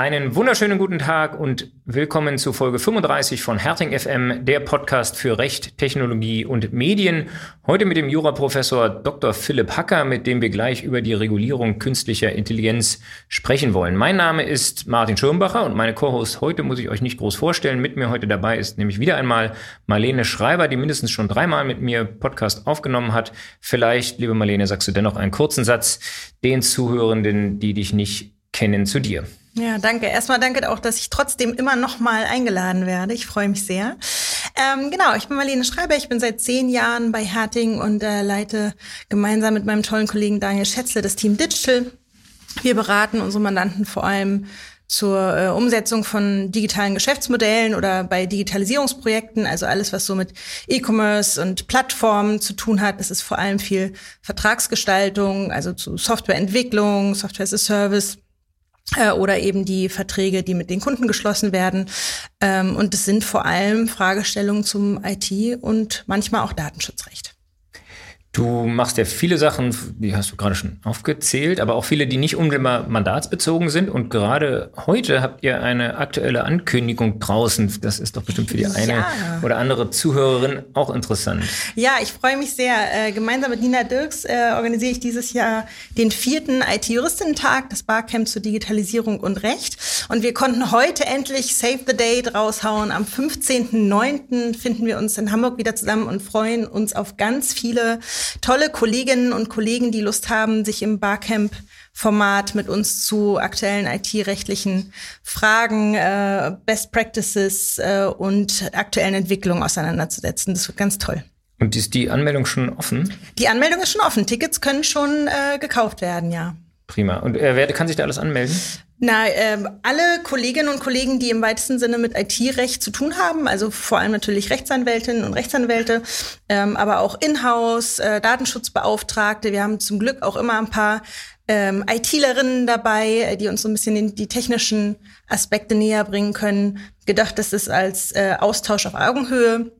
Einen wunderschönen guten Tag und willkommen zu Folge 35 von Herting FM, der Podcast für Recht, Technologie und Medien. Heute mit dem Juraprofessor Dr. Philipp Hacker, mit dem wir gleich über die Regulierung künstlicher Intelligenz sprechen wollen. Mein Name ist Martin Schirmbacher und meine Co-Host heute muss ich euch nicht groß vorstellen. Mit mir heute dabei ist nämlich wieder einmal Marlene Schreiber, die mindestens schon dreimal mit mir Podcast aufgenommen hat. Vielleicht, liebe Marlene, sagst du dennoch einen kurzen Satz den Zuhörenden, die dich nicht kennen, zu dir. Ja, danke. Erstmal danke auch, dass ich trotzdem immer noch mal eingeladen werde. Ich freue mich sehr. Ähm, genau, ich bin Marlene Schreiber. Ich bin seit zehn Jahren bei Herting und äh, leite gemeinsam mit meinem tollen Kollegen Daniel Schätzle das Team Digital. Wir beraten unsere Mandanten vor allem zur äh, Umsetzung von digitalen Geschäftsmodellen oder bei Digitalisierungsprojekten, also alles, was so mit E-Commerce und Plattformen zu tun hat. Es ist vor allem viel Vertragsgestaltung, also zu Softwareentwicklung, Software as a Service oder eben die Verträge, die mit den Kunden geschlossen werden. Ähm, und es sind vor allem Fragestellungen zum IT und manchmal auch Datenschutzrecht. Du machst ja viele Sachen, die hast du gerade schon aufgezählt, aber auch viele, die nicht unmittelbar mandatsbezogen sind. Und gerade heute habt ihr eine aktuelle Ankündigung draußen. Das ist doch bestimmt für die eine ja. oder andere Zuhörerin auch interessant. Ja, ich freue mich sehr. Äh, gemeinsam mit Nina Dirks äh, organisiere ich dieses Jahr den vierten IT-Juristinnen-Tag, das Barcamp zur Digitalisierung und Recht. Und wir konnten heute endlich Save the Date raushauen. Am 15.09. finden wir uns in Hamburg wieder zusammen und freuen uns auf ganz viele tolle Kolleginnen und Kollegen, die Lust haben, sich im Barcamp Format mit uns zu aktuellen IT-rechtlichen Fragen, äh, Best Practices äh, und aktuellen Entwicklungen auseinanderzusetzen. Das wird ganz toll. Und ist die Anmeldung schon offen? Die Anmeldung ist schon offen. Tickets können schon äh, gekauft werden, ja. Prima. Und äh, wer kann sich da alles anmelden? Na, ähm, alle Kolleginnen und Kollegen, die im weitesten Sinne mit IT-Recht zu tun haben, also vor allem natürlich Rechtsanwältinnen und Rechtsanwälte, ähm, aber auch Inhouse, äh, Datenschutzbeauftragte. Wir haben zum Glück auch immer ein paar ähm, ITlerinnen dabei, äh, die uns so ein bisschen in die technischen Aspekte näher bringen können. Gedacht, das ist als äh, Austausch auf Augenhöhe.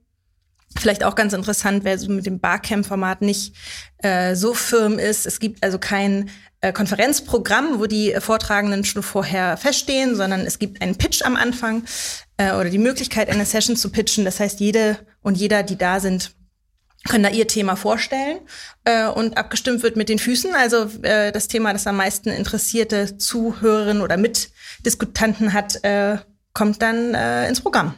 Vielleicht auch ganz interessant, wer so mit dem Barcamp-Format nicht äh, so firm ist. Es gibt also kein äh, Konferenzprogramm, wo die Vortragenden schon vorher feststehen, sondern es gibt einen Pitch am Anfang äh, oder die Möglichkeit, eine Session zu pitchen. Das heißt, jede und jeder, die da sind, können da ihr Thema vorstellen äh, und abgestimmt wird mit den Füßen. Also äh, das Thema, das am meisten interessierte Zuhörerinnen oder Mitdiskutanten hat, äh, kommt dann äh, ins Programm.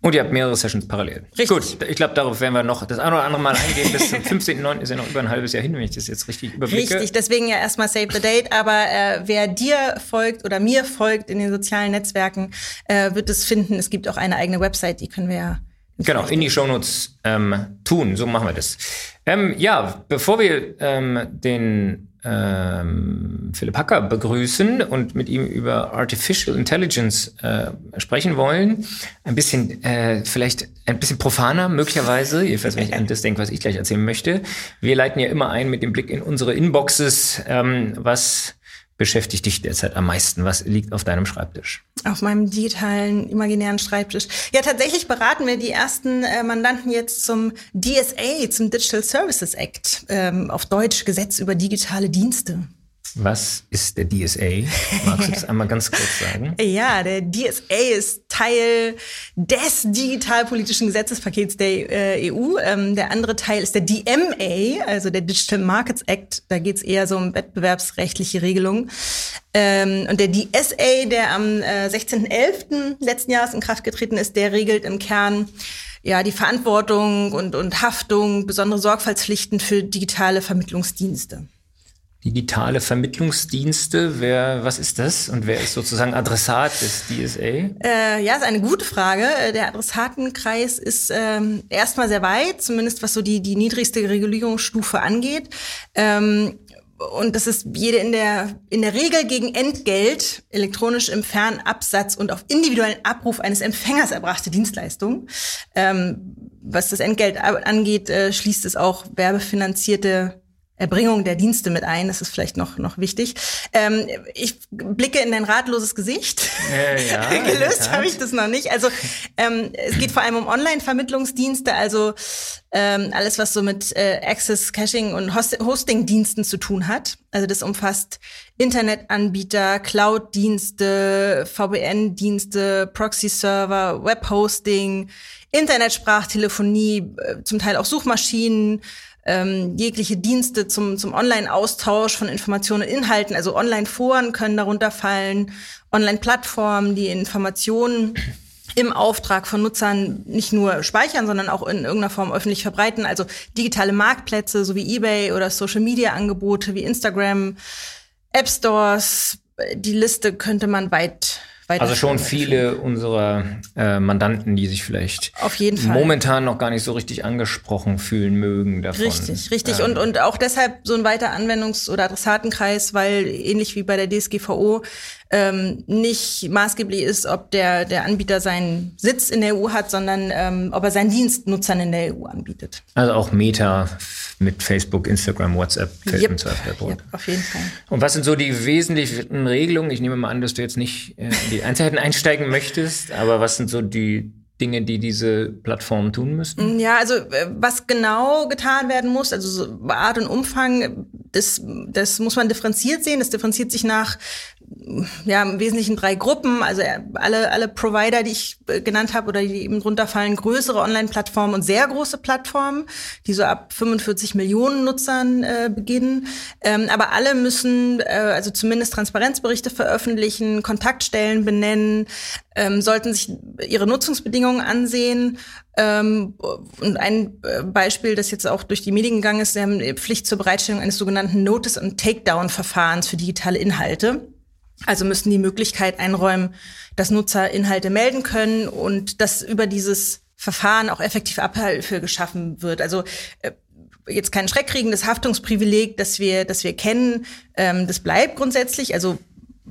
Und ihr habt mehrere Sessions parallel. Richtig. Gut, ich glaube, darauf werden wir noch das eine oder andere Mal eingehen. Bis zum 15.09. ist ja noch über ein halbes Jahr hin, wenn ich das jetzt richtig überblicke. Richtig, deswegen ja erstmal Save the Date. Aber äh, wer dir folgt oder mir folgt in den sozialen Netzwerken, äh, wird es finden. Es gibt auch eine eigene Website, die können wir ja Genau, in die Shownotes ähm, tun. So machen wir das. Ähm, ja, bevor wir ähm, den ähm, Philipp Hacker begrüßen und mit ihm über Artificial Intelligence äh, sprechen wollen. Ein bisschen, äh, vielleicht ein bisschen profaner möglicherweise, jedenfalls wenn ich an das denke, was ich gleich erzählen möchte. Wir leiten ja immer ein mit dem Blick in unsere Inboxes, ähm, was beschäftigt dich derzeit am meisten? Was liegt auf deinem Schreibtisch? Auf meinem digitalen, imaginären Schreibtisch. Ja, tatsächlich beraten wir die ersten äh, Mandanten jetzt zum DSA, zum Digital Services Act, ähm, auf Deutsch Gesetz über digitale Dienste. Was ist der DSA? Magst du das einmal ganz kurz sagen? Ja, der DSA ist Teil des digitalpolitischen Gesetzespakets der äh, EU. Ähm, der andere Teil ist der DMA, also der Digital Markets Act. Da geht es eher so um wettbewerbsrechtliche Regelungen. Ähm, und der DSA, der am äh, 16.11. letzten Jahres in Kraft getreten ist, der regelt im Kern ja, die Verantwortung und, und Haftung, besondere Sorgfaltspflichten für digitale Vermittlungsdienste. Digitale Vermittlungsdienste, wer, was ist das und wer ist sozusagen Adressat des DSA? Äh, ja, ist eine gute Frage. Der Adressatenkreis ist ähm, erstmal sehr weit, zumindest was so die, die niedrigste Regulierungsstufe angeht. Ähm, und das ist jede in der, in der Regel gegen Entgelt, elektronisch im Fernabsatz und auf individuellen Abruf eines Empfängers erbrachte Dienstleistung. Ähm, was das Entgelt angeht, äh, schließt es auch werbefinanzierte Erbringung der Dienste mit ein. Das ist vielleicht noch, noch wichtig. Ähm, ich blicke in dein ratloses Gesicht. Äh, ja, Gelöst habe ich das noch nicht. Also ähm, es geht vor allem um Online-Vermittlungsdienste, also ähm, alles, was so mit äh, Access, Caching und Host Hosting-Diensten zu tun hat. Also das umfasst Internetanbieter, Cloud-Dienste, VPN-Dienste, Proxy-Server, Web-Hosting, Internetsprachtelefonie, äh, zum Teil auch Suchmaschinen, ähm, jegliche Dienste zum, zum Online-Austausch von Informationen und Inhalten, also Online-Foren können darunter fallen, Online-Plattformen, die Informationen im Auftrag von Nutzern nicht nur speichern, sondern auch in irgendeiner Form öffentlich verbreiten. Also digitale Marktplätze sowie eBay oder Social-Media-Angebote wie Instagram, App Stores. Die Liste könnte man weit also schon viele unserer äh, Mandanten, die sich vielleicht Auf jeden Fall. momentan noch gar nicht so richtig angesprochen fühlen mögen davon. Richtig, richtig. Ähm. Und, und auch deshalb so ein weiter Anwendungs- oder Adressatenkreis, weil ähnlich wie bei der DSGVO ähm, nicht maßgeblich ist, ob der, der Anbieter seinen Sitz in der EU hat, sondern ähm, ob er seinen Dienst Nutzern in der EU anbietet. Also auch Meta mit Facebook, Instagram, WhatsApp fällt yep. im Zweifel yep, auf jeden Fall. Und was sind so die wesentlichen Regelungen? Ich nehme mal an, dass du jetzt nicht äh, in die Einzelheiten einsteigen möchtest, aber was sind so die Dinge, die diese Plattformen tun müssten? Ja, also äh, was genau getan werden muss, also so Art und Umfang, das, das muss man differenziert sehen. Das differenziert sich nach ja, im Wesentlichen drei Gruppen, also äh, alle, alle Provider, die ich äh, genannt habe oder die eben drunter fallen, größere Online-Plattformen und sehr große Plattformen, die so ab 45 Millionen Nutzern äh, beginnen. Ähm, aber alle müssen äh, also zumindest Transparenzberichte veröffentlichen, Kontaktstellen benennen, ähm, sollten sich ihre Nutzungsbedingungen ansehen. Ähm, und ein äh, Beispiel, das jetzt auch durch die Medien gegangen ist, sie haben Pflicht zur Bereitstellung eines sogenannten Notice- und Takedown-Verfahrens für digitale Inhalte. Also müssen die Möglichkeit einräumen, dass Nutzer Inhalte melden können und dass über dieses Verfahren auch effektiv Abhilfe geschaffen wird. Also äh, jetzt kein schreckkriegendes Haftungsprivileg, das wir, das wir kennen, ähm, das bleibt grundsätzlich. Also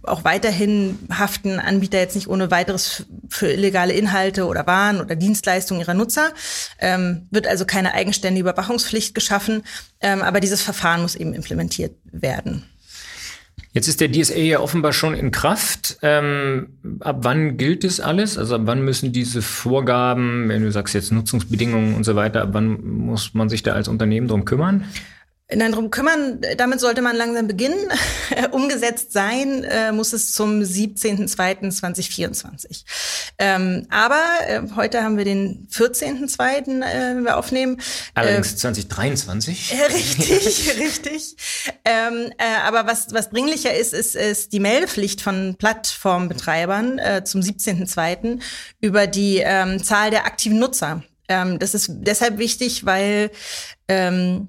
auch weiterhin haften Anbieter jetzt nicht ohne weiteres für illegale Inhalte oder Waren oder Dienstleistungen ihrer Nutzer. Ähm, wird also keine eigenständige Überwachungspflicht geschaffen, ähm, aber dieses Verfahren muss eben implementiert werden. Jetzt ist der DSA ja offenbar schon in Kraft. Ähm, ab wann gilt das alles? Also ab wann müssen diese Vorgaben, wenn du sagst jetzt Nutzungsbedingungen und so weiter, ab wann muss man sich da als Unternehmen drum kümmern? Nein, darum kümmern, damit sollte man langsam beginnen. Umgesetzt sein äh, muss es zum 17.02.2024. Ähm, aber äh, heute haben wir den 14.02., äh, wenn wir aufnehmen. Allerdings äh, 2023. richtig, richtig. Ähm, äh, aber was, was dringlicher ist, ist, ist die Meldepflicht von Plattformbetreibern äh, zum 17.02. über die ähm, Zahl der aktiven Nutzer. Ähm, das ist deshalb wichtig, weil ähm,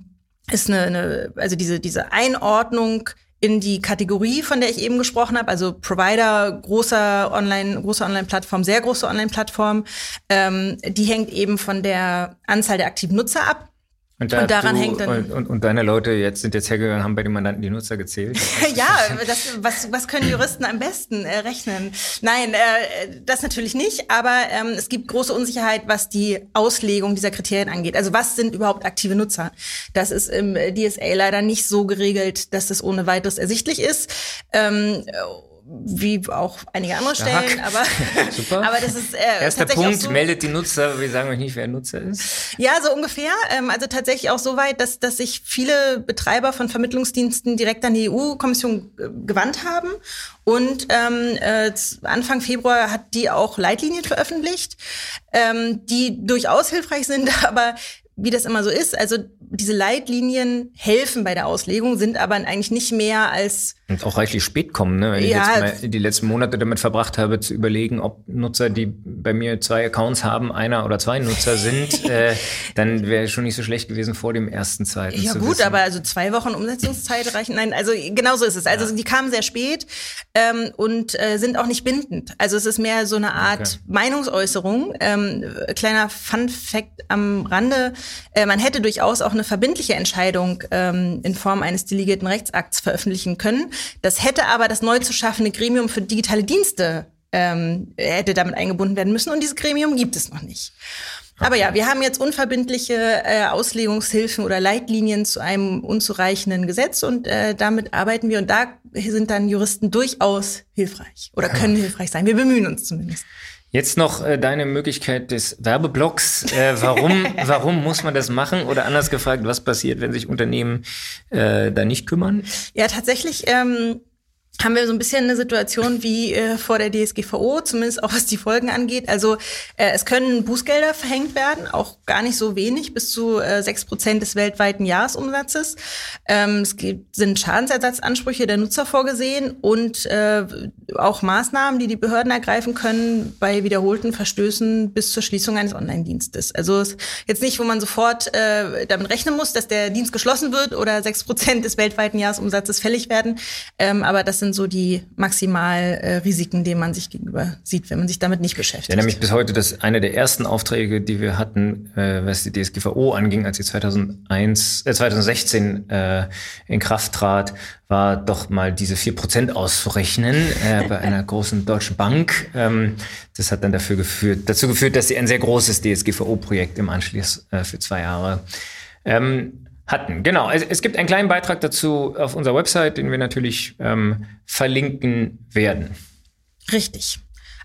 ist eine, eine also diese, diese Einordnung in die Kategorie, von der ich eben gesprochen habe, also Provider, großer Online, große Online-Plattform, sehr große Online-Plattform, ähm, die hängt eben von der Anzahl der aktiven Nutzer ab. Und, da und daran du, hängt dann. Und, und, deine Leute jetzt sind jetzt hergegangen, haben bei den Mandanten die Nutzer gezählt. ja, das, was, was können Juristen am besten äh, rechnen? Nein, äh, das natürlich nicht, aber ähm, es gibt große Unsicherheit, was die Auslegung dieser Kriterien angeht. Also was sind überhaupt aktive Nutzer? Das ist im DSA leider nicht so geregelt, dass das ohne weiteres ersichtlich ist. Ähm, wie auch einige andere Stark. Stellen, aber, Super. aber das ist äh, Erster Punkt, so, meldet die Nutzer, wir sagen euch nicht, wer Nutzer ist. Ja, so ungefähr. Ähm, also tatsächlich auch so weit, dass, dass sich viele Betreiber von Vermittlungsdiensten direkt an die EU-Kommission gewandt haben. Und ähm, äh, Anfang Februar hat die auch Leitlinien veröffentlicht, ähm, die durchaus hilfreich sind, aber wie das immer so ist, also diese Leitlinien helfen bei der Auslegung, sind aber eigentlich nicht mehr als und auch reichlich spät kommen, ne? Wenn ja, ich jetzt mal die letzten Monate damit verbracht habe, zu überlegen, ob Nutzer, die bei mir zwei Accounts haben, einer oder zwei Nutzer sind, äh, dann wäre schon nicht so schlecht gewesen vor dem ersten, zweiten. Ja gut, wissen. aber also zwei Wochen Umsetzungszeit reichen. Nein, also genau so ist es. Also ja. die kamen sehr spät ähm, und äh, sind auch nicht bindend. Also es ist mehr so eine Art okay. Meinungsäußerung. Ähm, kleiner Fun Fact am Rande: äh, Man hätte durchaus auch eine verbindliche Entscheidung ähm, in Form eines delegierten Rechtsakts veröffentlichen können. Das hätte aber das neu zu schaffende Gremium für digitale Dienste ähm, hätte damit eingebunden werden müssen und dieses Gremium gibt es noch nicht. Aber ja, wir haben jetzt unverbindliche äh, Auslegungshilfen oder Leitlinien zu einem unzureichenden Gesetz und äh, damit arbeiten wir und da sind dann Juristen durchaus hilfreich oder können ja. hilfreich sein. Wir bemühen uns zumindest. Jetzt noch äh, deine Möglichkeit des Werbeblocks. Äh, warum, warum muss man das machen? Oder anders gefragt, was passiert, wenn sich Unternehmen äh, da nicht kümmern? Ja, tatsächlich. Ähm haben wir so ein bisschen eine Situation wie äh, vor der DSGVO, zumindest auch was die Folgen angeht. Also äh, es können Bußgelder verhängt werden, auch gar nicht so wenig, bis zu äh, sechs äh, Prozent des weltweiten Jahresumsatzes. Ähm, es gibt, sind Schadensersatzansprüche der Nutzer vorgesehen und äh, auch Maßnahmen, die die Behörden ergreifen können bei wiederholten Verstößen bis zur Schließung eines Online-Dienstes. Also jetzt nicht, wo man sofort äh, damit rechnen muss, dass der Dienst geschlossen wird oder sechs Prozent des weltweiten Jahresumsatzes fällig werden, ähm, aber das sind so die Maximalrisiken, äh, denen man sich gegenüber sieht, wenn man sich damit nicht beschäftigt. Ja, nämlich bis heute das eine der ersten Aufträge, die wir hatten, äh, was die DSGVO anging, als sie 2001, äh, 2016 äh, in Kraft trat, war doch mal diese vier Prozent auszurechnen äh, bei einer großen deutschen Bank. Ähm, das hat dann dafür geführt, dazu geführt, dass sie ein sehr großes DSGVO-Projekt im Anschluss äh, für zwei Jahre ähm, hatten. Genau. Es, es, gibt einen kleinen Beitrag dazu auf unserer Website, den wir natürlich ähm, verlinken werden. Richtig.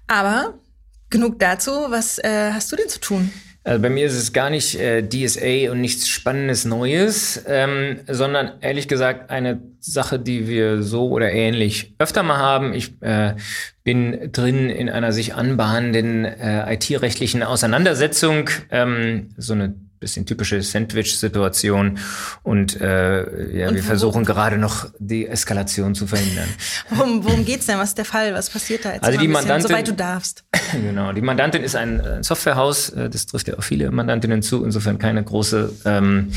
Aber genug dazu. Was äh, hast du denn zu tun? Also bei mir ist es gar nicht äh, DSA und nichts Spannendes Neues, ähm, sondern ehrlich gesagt eine Sache, die wir so oder ähnlich öfter mal haben. Ich äh, bin drin in einer sich anbahnenden äh, IT-rechtlichen Auseinandersetzung, ähm, so eine bisschen typische Sandwich-Situation und äh, ja, und wir versuchen gerade noch die Eskalation zu verhindern. worum, worum geht's denn? Was ist der Fall? Was passiert da jetzt? Also die Mandantin, soweit du darfst. Genau, die Mandantin ist ein, ein Softwarehaus, äh, das trifft ja auch viele Mandantinnen zu, insofern keine große ähm,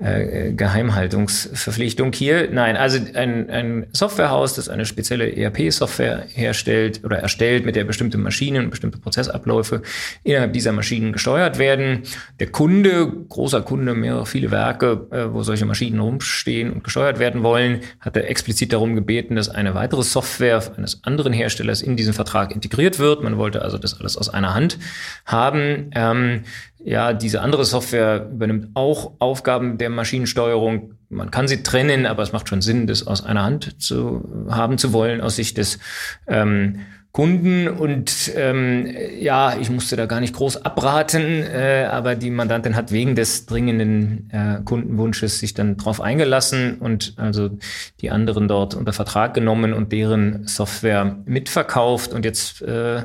äh, Geheimhaltungsverpflichtung hier. Nein, also ein, ein Softwarehaus, das eine spezielle ERP-Software herstellt oder erstellt, mit der bestimmte Maschinen und bestimmte Prozessabläufe innerhalb dieser Maschinen gesteuert werden. Der Kunde, großer Kunde, mehrere, viele Werke, äh, wo solche Maschinen rumstehen und gesteuert werden wollen, hatte explizit darum gebeten, dass eine weitere Software eines anderen Herstellers in diesen Vertrag integriert wird. Man wollte also das alles aus einer Hand haben. Ähm, ja, diese andere Software übernimmt auch Aufgaben der Maschinensteuerung. Man kann sie trennen, aber es macht schon Sinn, das aus einer Hand zu haben zu wollen, aus Sicht des ähm, Kunden und ähm, ja, ich musste da gar nicht groß abraten, äh, aber die Mandantin hat wegen des dringenden äh, Kundenwunsches sich dann drauf eingelassen und also die anderen dort unter Vertrag genommen und deren Software mitverkauft und jetzt äh,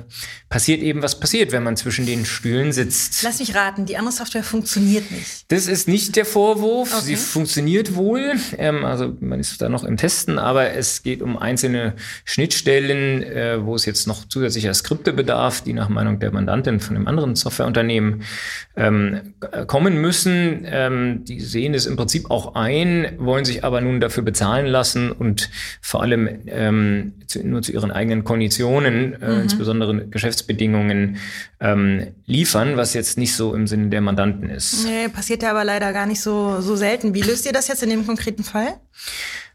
passiert eben, was passiert, wenn man zwischen den Stühlen sitzt. Lass mich raten, die andere Software funktioniert nicht. Das ist nicht der Vorwurf, okay. sie funktioniert wohl, ähm, also man ist da noch im Testen, aber es geht um einzelne Schnittstellen, äh, wo es jetzt jetzt noch zusätzlicher Skripte bedarf, die nach Meinung der Mandantin von einem anderen Softwareunternehmen ähm, kommen müssen. Ähm, die sehen es im Prinzip auch ein, wollen sich aber nun dafür bezahlen lassen und vor allem ähm, zu, nur zu ihren eigenen Konditionen, äh, mhm. insbesondere Geschäftsbedingungen, ähm, liefern, was jetzt nicht so im Sinne der Mandanten ist. Nee, passiert ja aber leider gar nicht so, so selten. Wie löst ihr das jetzt in dem konkreten Fall?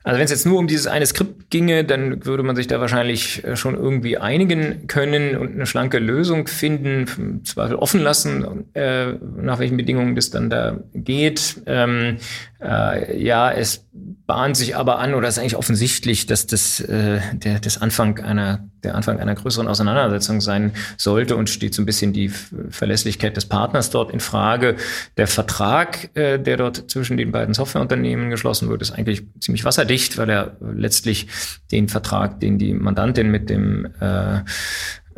Also wenn es jetzt nur um dieses eine Skript ginge, dann würde man sich da wahrscheinlich äh, schon irgendwie einigen können und eine schlanke Lösung finden, im Zweifel offen lassen, äh, nach welchen Bedingungen das dann da geht. Ähm, äh, ja, es bahnt sich aber an, oder ist eigentlich offensichtlich, dass das äh, der, das Anfang einer, der Anfang einer größeren Auseinandersetzung sein sollte und steht so ein bisschen die Verlässlichkeit des Partners dort in Frage. Der Vertrag, äh, der dort zwischen den beiden Softwareunternehmen geschlossen wird, ist eigentlich ziemlich wasserdicht, weil er letztlich den Vertrag, den die Mandantin mit dem äh,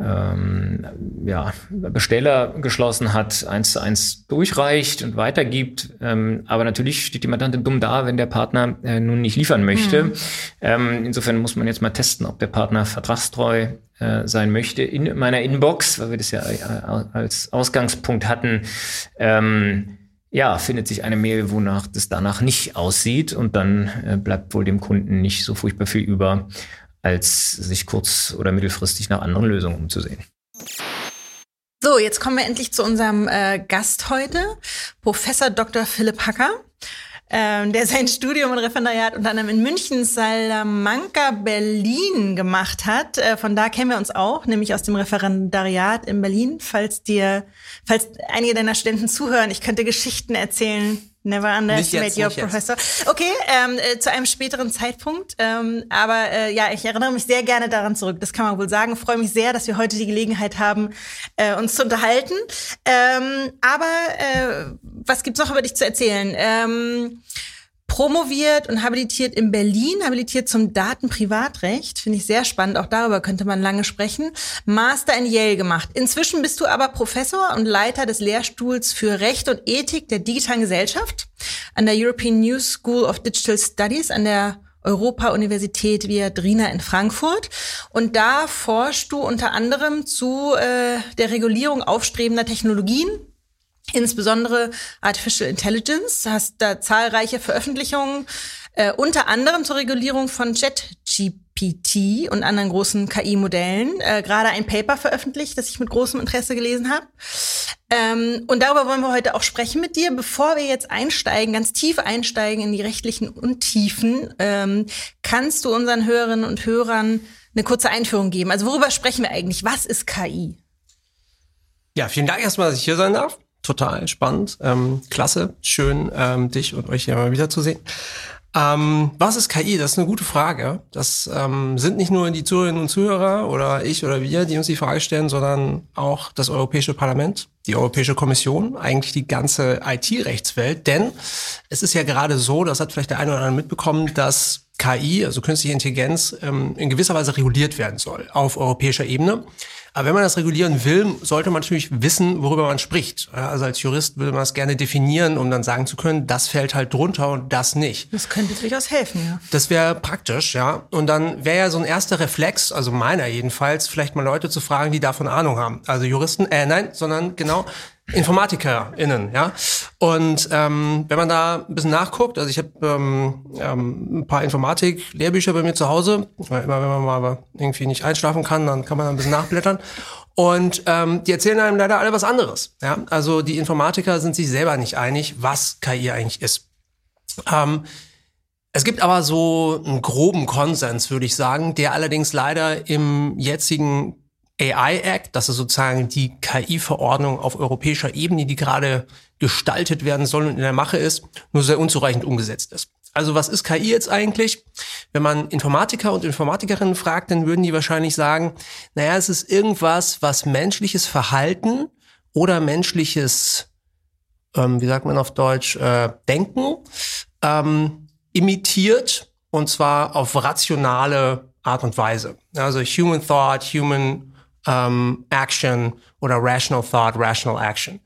ähm, ja, Besteller geschlossen hat, eins zu eins durchreicht und weitergibt. Ähm, aber natürlich steht die Mandantin dumm da, wenn der Partner äh, nun nicht liefern möchte. Mhm. Ähm, insofern muss man jetzt mal testen, ob der Partner vertragstreu äh, sein möchte. In meiner Inbox, weil wir das ja äh, als Ausgangspunkt hatten, ähm, ja, findet sich eine Mail, wonach das danach nicht aussieht und dann äh, bleibt wohl dem Kunden nicht so furchtbar viel über, als sich kurz- oder mittelfristig nach anderen Lösungen umzusehen. So, jetzt kommen wir endlich zu unserem äh, Gast heute, Professor Dr. Philipp Hacker. ähm, der sein Studium und Referendariat unter anderem in München, Salamanca, Berlin gemacht hat. Äh, von da kennen wir uns auch, nämlich aus dem Referendariat in Berlin. Falls dir, falls einige deiner Studenten zuhören, ich könnte Geschichten erzählen, Never underestimate your professor. Okay, ähm, äh, zu einem späteren Zeitpunkt. Ähm, aber äh, ja, ich erinnere mich sehr gerne daran zurück. Das kann man wohl sagen. Freue mich sehr, dass wir heute die Gelegenheit haben, äh, uns zu unterhalten. Ähm, aber äh, was gibt's noch über dich zu erzählen? Ähm, promoviert und habilitiert in Berlin, habilitiert zum Datenprivatrecht. Finde ich sehr spannend. Auch darüber könnte man lange sprechen. Master in Yale gemacht. Inzwischen bist du aber Professor und Leiter des Lehrstuhls für Recht und Ethik der digitalen Gesellschaft an der European New School of Digital Studies an der Europa-Universität Viadrina in Frankfurt. Und da forschst du unter anderem zu äh, der Regulierung aufstrebender Technologien, insbesondere Artificial Intelligence. Hast da zahlreiche Veröffentlichungen, äh, unter anderem zur Regulierung von ChatGPT und anderen großen KI-Modellen. Äh, Gerade ein Paper veröffentlicht, das ich mit großem Interesse gelesen habe. Ähm, und darüber wollen wir heute auch sprechen mit dir. Bevor wir jetzt einsteigen, ganz tief einsteigen in die rechtlichen Untiefen, ähm, kannst du unseren Hörerinnen und Hörern eine kurze Einführung geben. Also worüber sprechen wir eigentlich? Was ist KI? Ja, vielen Dank erstmal, dass ich hier sein darf total spannend. Ähm, klasse, schön, ähm, dich und euch hier mal wiederzusehen. Ähm, was ist KI? Das ist eine gute Frage. Das ähm, sind nicht nur die Zuhörerinnen und Zuhörer oder ich oder wir, die uns die Frage stellen, sondern auch das Europäische Parlament, die Europäische Kommission, eigentlich die ganze IT-Rechtswelt. Denn es ist ja gerade so, das hat vielleicht der eine oder andere mitbekommen, dass KI, also künstliche Intelligenz, ähm, in gewisser Weise reguliert werden soll auf europäischer Ebene. Aber wenn man das regulieren will, sollte man natürlich wissen, worüber man spricht. Also als Jurist will man es gerne definieren, um dann sagen zu können, das fällt halt drunter und das nicht. Das könnte durchaus helfen, ja. Das wäre praktisch, ja. Und dann wäre ja so ein erster Reflex, also meiner jedenfalls, vielleicht mal Leute zu fragen, die davon Ahnung haben. Also Juristen, äh, nein, sondern genau InformatikerInnen, ja. Und ähm, wenn man da ein bisschen nachguckt, also ich habe ähm, ähm, ein paar Informatik-Lehrbücher bei mir zu Hause, weil immer wenn man mal irgendwie nicht einschlafen kann, dann kann man da ein bisschen nachblättern. Und ähm, die erzählen einem leider alle was anderes. Ja? Also die Informatiker sind sich selber nicht einig, was KI eigentlich ist. Ähm, es gibt aber so einen groben Konsens, würde ich sagen, der allerdings leider im jetzigen AI Act, das ist sozusagen die KI-Verordnung auf europäischer Ebene, die gerade gestaltet werden soll und in der Mache ist, nur sehr unzureichend umgesetzt ist. Also was ist KI jetzt eigentlich? Wenn man Informatiker und Informatikerinnen fragt, dann würden die wahrscheinlich sagen, naja, es ist irgendwas, was menschliches Verhalten oder menschliches, ähm, wie sagt man auf Deutsch, äh, Denken ähm, imitiert und zwar auf rationale Art und Weise. Also Human Thought, Human ähm, Action oder Rational Thought, Rational Action.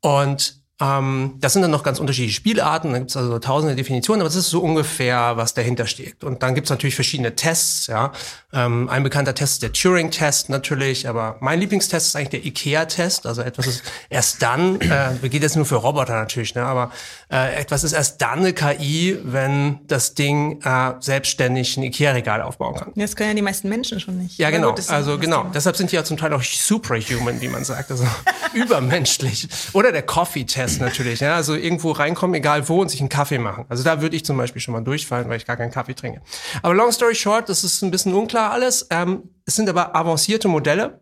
Und ähm, das sind dann noch ganz unterschiedliche Spielarten, da gibt es also tausende Definitionen, aber das ist so ungefähr, was dahinter steht. Und dann gibt es natürlich verschiedene Tests, ja. Ähm, ein bekannter Test ist der Turing-Test natürlich, aber mein Lieblingstest ist eigentlich der IKEA-Test. Also etwas ist erst dann, äh, geht jetzt nur für Roboter natürlich, ne? aber äh, etwas ist erst dann eine KI, wenn das Ding äh, selbstständig ein IKEA-Regal aufbauen kann. Das können ja die meisten Menschen schon nicht. Ja, genau. Also genau. Thema. Deshalb sind die ja zum Teil auch superhuman, wie man sagt, also übermenschlich. Oder der Coffee-Test Test natürlich. Ja? Also irgendwo reinkommen, egal wo, und sich einen Kaffee machen. Also da würde ich zum Beispiel schon mal durchfallen, weil ich gar keinen Kaffee trinke. Aber long story short, das ist ein bisschen unklar alles. Ähm, es sind aber avancierte Modelle.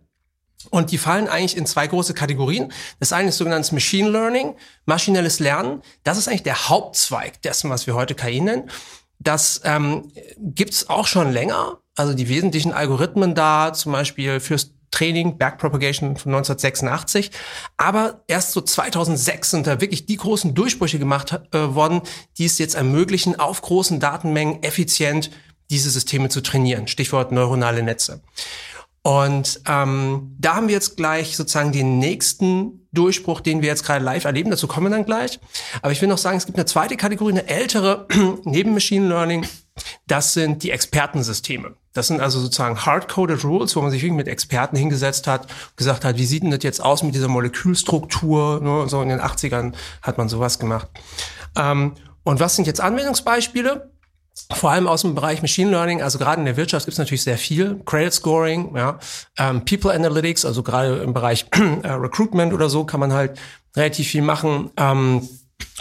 Und die fallen eigentlich in zwei große Kategorien. Das eine ist sogenanntes Machine Learning, maschinelles Lernen. Das ist eigentlich der Hauptzweig dessen, was wir heute KI nennen. Das ähm, gibt auch schon länger. Also die wesentlichen Algorithmen da, zum Beispiel fürs Training, Backpropagation von 1986. Aber erst so 2006 sind da wirklich die großen Durchbrüche gemacht äh, worden, die es jetzt ermöglichen, auf großen Datenmengen effizient diese Systeme zu trainieren. Stichwort neuronale Netze. Und ähm, da haben wir jetzt gleich sozusagen den nächsten Durchbruch, den wir jetzt gerade live erleben. Dazu kommen wir dann gleich. Aber ich will noch sagen, es gibt eine zweite Kategorie, eine ältere neben Machine Learning. Das sind die Expertensysteme. Das sind also sozusagen hard-coded Rules, wo man sich wirklich mit Experten hingesetzt hat, gesagt hat, wie sieht denn das jetzt aus mit dieser Molekülstruktur? Ne? So in den 80ern hat man sowas gemacht. Ähm, und was sind jetzt Anwendungsbeispiele? Vor allem aus dem Bereich Machine Learning, also gerade in der Wirtschaft gibt es natürlich sehr viel. Credit Scoring, ja, ähm, People Analytics, also gerade im Bereich äh, Recruitment oder so kann man halt relativ viel machen. Ähm,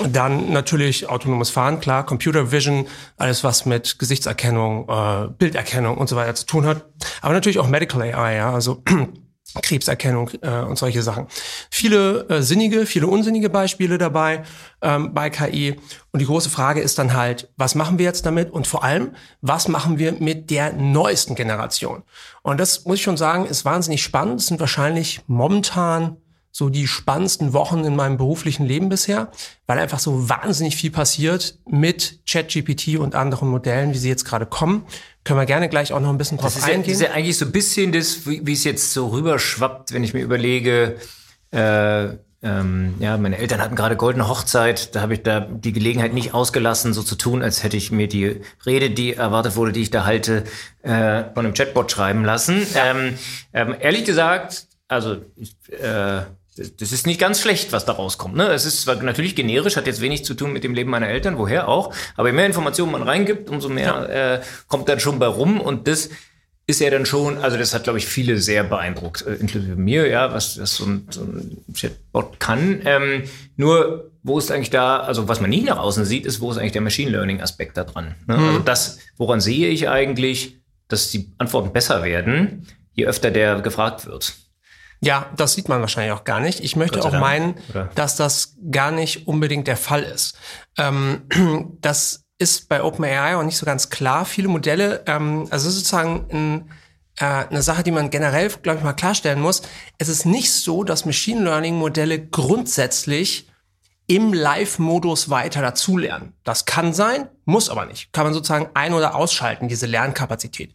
Dann natürlich autonomes Fahren, klar, Computer Vision, alles was mit Gesichtserkennung, äh, Bilderkennung und so weiter zu tun hat. Aber natürlich auch Medical AI, ja, also Krebserkennung äh, und solche Sachen. Viele äh, sinnige, viele unsinnige Beispiele dabei ähm, bei KI. Und die große Frage ist dann halt, was machen wir jetzt damit? Und vor allem, was machen wir mit der neuesten Generation? Und das muss ich schon sagen, ist wahnsinnig spannend. Es sind wahrscheinlich momentan so die spannendsten Wochen in meinem beruflichen Leben bisher, weil einfach so wahnsinnig viel passiert mit ChatGPT und anderen Modellen, wie sie jetzt gerade kommen. Können wir gerne gleich auch noch ein bisschen drauf das ist eingehen. Ja, das ist ja eigentlich so ein bisschen das, wie, wie es jetzt so rüberschwappt, wenn ich mir überlege, äh, ähm, ja, meine Eltern hatten gerade goldene Hochzeit, da habe ich da die Gelegenheit nicht ausgelassen, so zu tun, als hätte ich mir die Rede, die erwartet wurde, die ich da halte, äh, von einem Chatbot schreiben lassen. Ja. Ähm, ähm, ehrlich gesagt, also ich, äh, das ist nicht ganz schlecht, was da rauskommt. Ne? Es ist natürlich generisch, hat jetzt wenig zu tun mit dem Leben meiner Eltern, woher auch. Aber je mehr Informationen man reingibt, umso mehr ja. äh, kommt dann schon bei rum. Und das ist ja dann schon, also das hat, glaube ich, viele sehr beeindruckt, äh, inklusive mir, ja, was, was so, ein, so ein Chatbot kann. Ähm, nur, wo ist eigentlich da, also was man nie nach außen sieht, ist, wo ist eigentlich der Machine Learning-Aspekt da dran? Ne? Mhm. Also das, woran sehe ich eigentlich, dass die Antworten besser werden, je öfter der gefragt wird. Ja, das sieht man wahrscheinlich auch gar nicht. Ich möchte auch meinen, Oder? dass das gar nicht unbedingt der Fall ist. Ähm, das ist bei OpenAI auch nicht so ganz klar. Viele Modelle, ähm, also sozusagen ein, äh, eine Sache, die man generell, glaube ich, mal klarstellen muss. Es ist nicht so, dass Machine Learning Modelle grundsätzlich im Live-Modus weiter dazulernen. Das kann sein, muss aber nicht. Kann man sozusagen ein- oder ausschalten, diese Lernkapazität.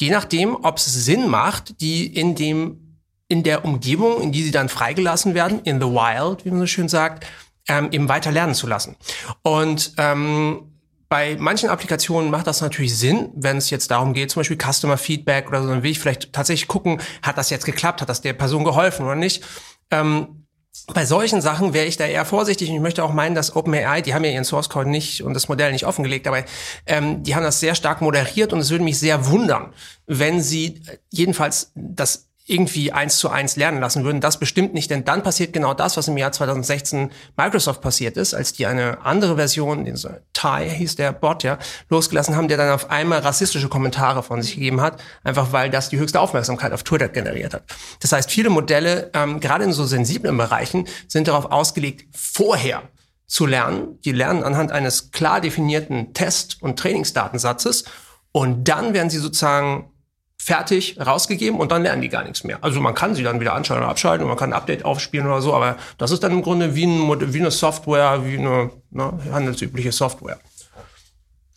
Je nachdem, ob es Sinn macht, die in dem in der Umgebung, in die sie dann freigelassen werden, in the wild, wie man so schön sagt, ähm, eben weiter lernen zu lassen. Und ähm, bei manchen Applikationen macht das natürlich Sinn, wenn es jetzt darum geht, zum Beispiel Customer Feedback oder so, dann will ich vielleicht tatsächlich gucken, hat das jetzt geklappt, hat das der Person geholfen oder nicht. Ähm, bei solchen Sachen wäre ich da eher vorsichtig und ich möchte auch meinen, dass OpenAI, die haben ja ihren Source Code nicht und das Modell nicht offengelegt, aber ähm, die haben das sehr stark moderiert und es würde mich sehr wundern, wenn sie jedenfalls das irgendwie eins zu eins lernen lassen würden. Das bestimmt nicht, denn dann passiert genau das, was im Jahr 2016 Microsoft passiert ist, als die eine andere Version, den Ty hieß der Bot, ja, losgelassen haben, der dann auf einmal rassistische Kommentare von sich gegeben hat, einfach weil das die höchste Aufmerksamkeit auf Twitter generiert hat. Das heißt, viele Modelle, ähm, gerade in so sensiblen Bereichen, sind darauf ausgelegt, vorher zu lernen. Die lernen anhand eines klar definierten Test- und Trainingsdatensatzes und dann werden sie sozusagen fertig rausgegeben und dann lernen die gar nichts mehr. Also man kann sie dann wieder anschalten oder abschalten und man kann ein Update aufspielen oder so, aber das ist dann im Grunde wie, ein, wie eine Software, wie eine ne, handelsübliche Software.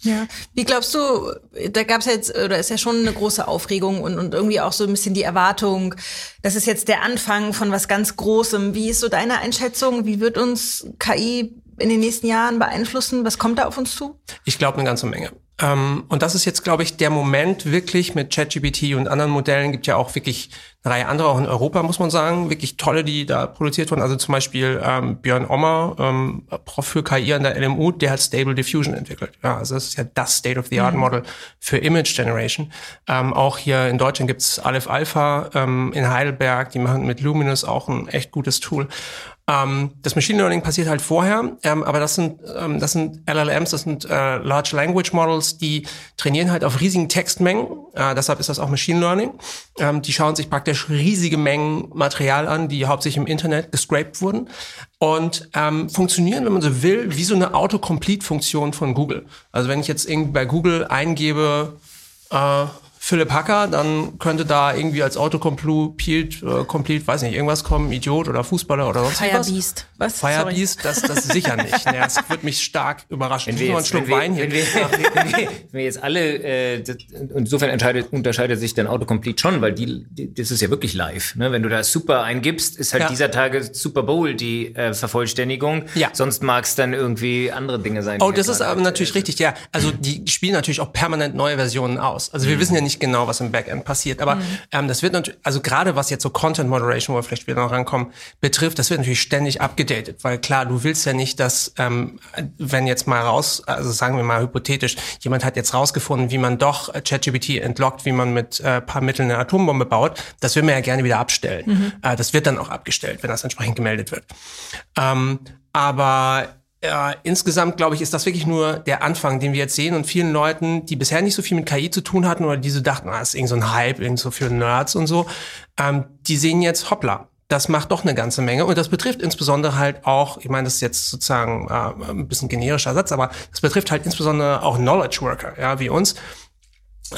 Ja. Wie glaubst du, da gab es jetzt, oder ist ja schon eine große Aufregung und, und irgendwie auch so ein bisschen die Erwartung, das ist jetzt der Anfang von was ganz Großem. Wie ist so deine Einschätzung? Wie wird uns KI in den nächsten Jahren beeinflussen? Was kommt da auf uns zu? Ich glaube eine ganze Menge. Ähm, und das ist jetzt, glaube ich, der Moment wirklich mit ChatGPT und anderen Modellen. Gibt ja auch wirklich eine Reihe anderer, auch in Europa, muss man sagen, wirklich tolle, die da produziert wurden. Also zum Beispiel ähm, Björn Ommer, ähm, Prof für KI an der LMU, der hat Stable Diffusion entwickelt. Ja, also das ist ja das State-of-the-Art-Model mhm. für Image Generation. Ähm, auch hier in Deutschland gibt's Aleph Alpha ähm, in Heidelberg, die machen mit Luminous auch ein echt gutes Tool. Ähm, das Machine Learning passiert halt vorher, ähm, aber das sind, ähm, das sind LLMs, das sind äh, Large Language Models, die trainieren halt auf riesigen Textmengen. Äh, deshalb ist das auch Machine Learning. Ähm, die schauen sich praktisch riesige Mengen Material an, die hauptsächlich im Internet gescraped wurden und ähm, funktionieren, wenn man so will, wie so eine Autocomplete-Funktion von Google. Also wenn ich jetzt irgendwie bei Google eingebe, äh, Philipp Hacker, dann könnte da irgendwie als Autocomplete, äh, complete, weiß nicht, irgendwas kommen, Idiot oder Fußballer oder sonst was. Firebeast. Was? Firebeast, das, das sicher nicht. naja, das wird mich stark überraschen. Wenn wir, jetzt, wenn, wir, wenn, wir, wenn, wir, wenn wir jetzt alle, äh, das, insofern entscheidet, unterscheidet sich dann Autocomplete schon, weil die, die, das ist ja wirklich live. Ne? Wenn du da Super eingibst, ist halt ja. dieser Tage Super Bowl die äh, Vervollständigung. Ja. Sonst mag es dann irgendwie andere Dinge sein. Oh, das ist aber natürlich richtig, ja. Also die spielen natürlich auch permanent neue Versionen aus. Also wir mhm. wissen ja nicht, nicht genau, was im Backend passiert. Aber mhm. ähm, das wird natürlich, also gerade was jetzt so Content Moderation, wo wir vielleicht wieder noch rankommen, betrifft, das wird natürlich ständig abgedatet. Weil klar, du willst ja nicht, dass, ähm, wenn jetzt mal raus, also sagen wir mal hypothetisch, jemand hat jetzt rausgefunden, wie man doch ChatGPT entlockt, wie man mit äh, paar Mitteln eine Atombombe baut, das will man ja gerne wieder abstellen. Mhm. Äh, das wird dann auch abgestellt, wenn das entsprechend gemeldet wird. Ähm, aber äh, insgesamt, glaube ich, ist das wirklich nur der Anfang, den wir jetzt sehen und vielen Leuten, die bisher nicht so viel mit KI zu tun hatten oder die so dachten, ah, ist irgend so ein Hype, irgend so für Nerds und so, ähm, die sehen jetzt, hoppla, das macht doch eine ganze Menge und das betrifft insbesondere halt auch, ich meine, das ist jetzt sozusagen äh, ein bisschen generischer Satz, aber das betrifft halt insbesondere auch Knowledge Worker, ja, wie uns.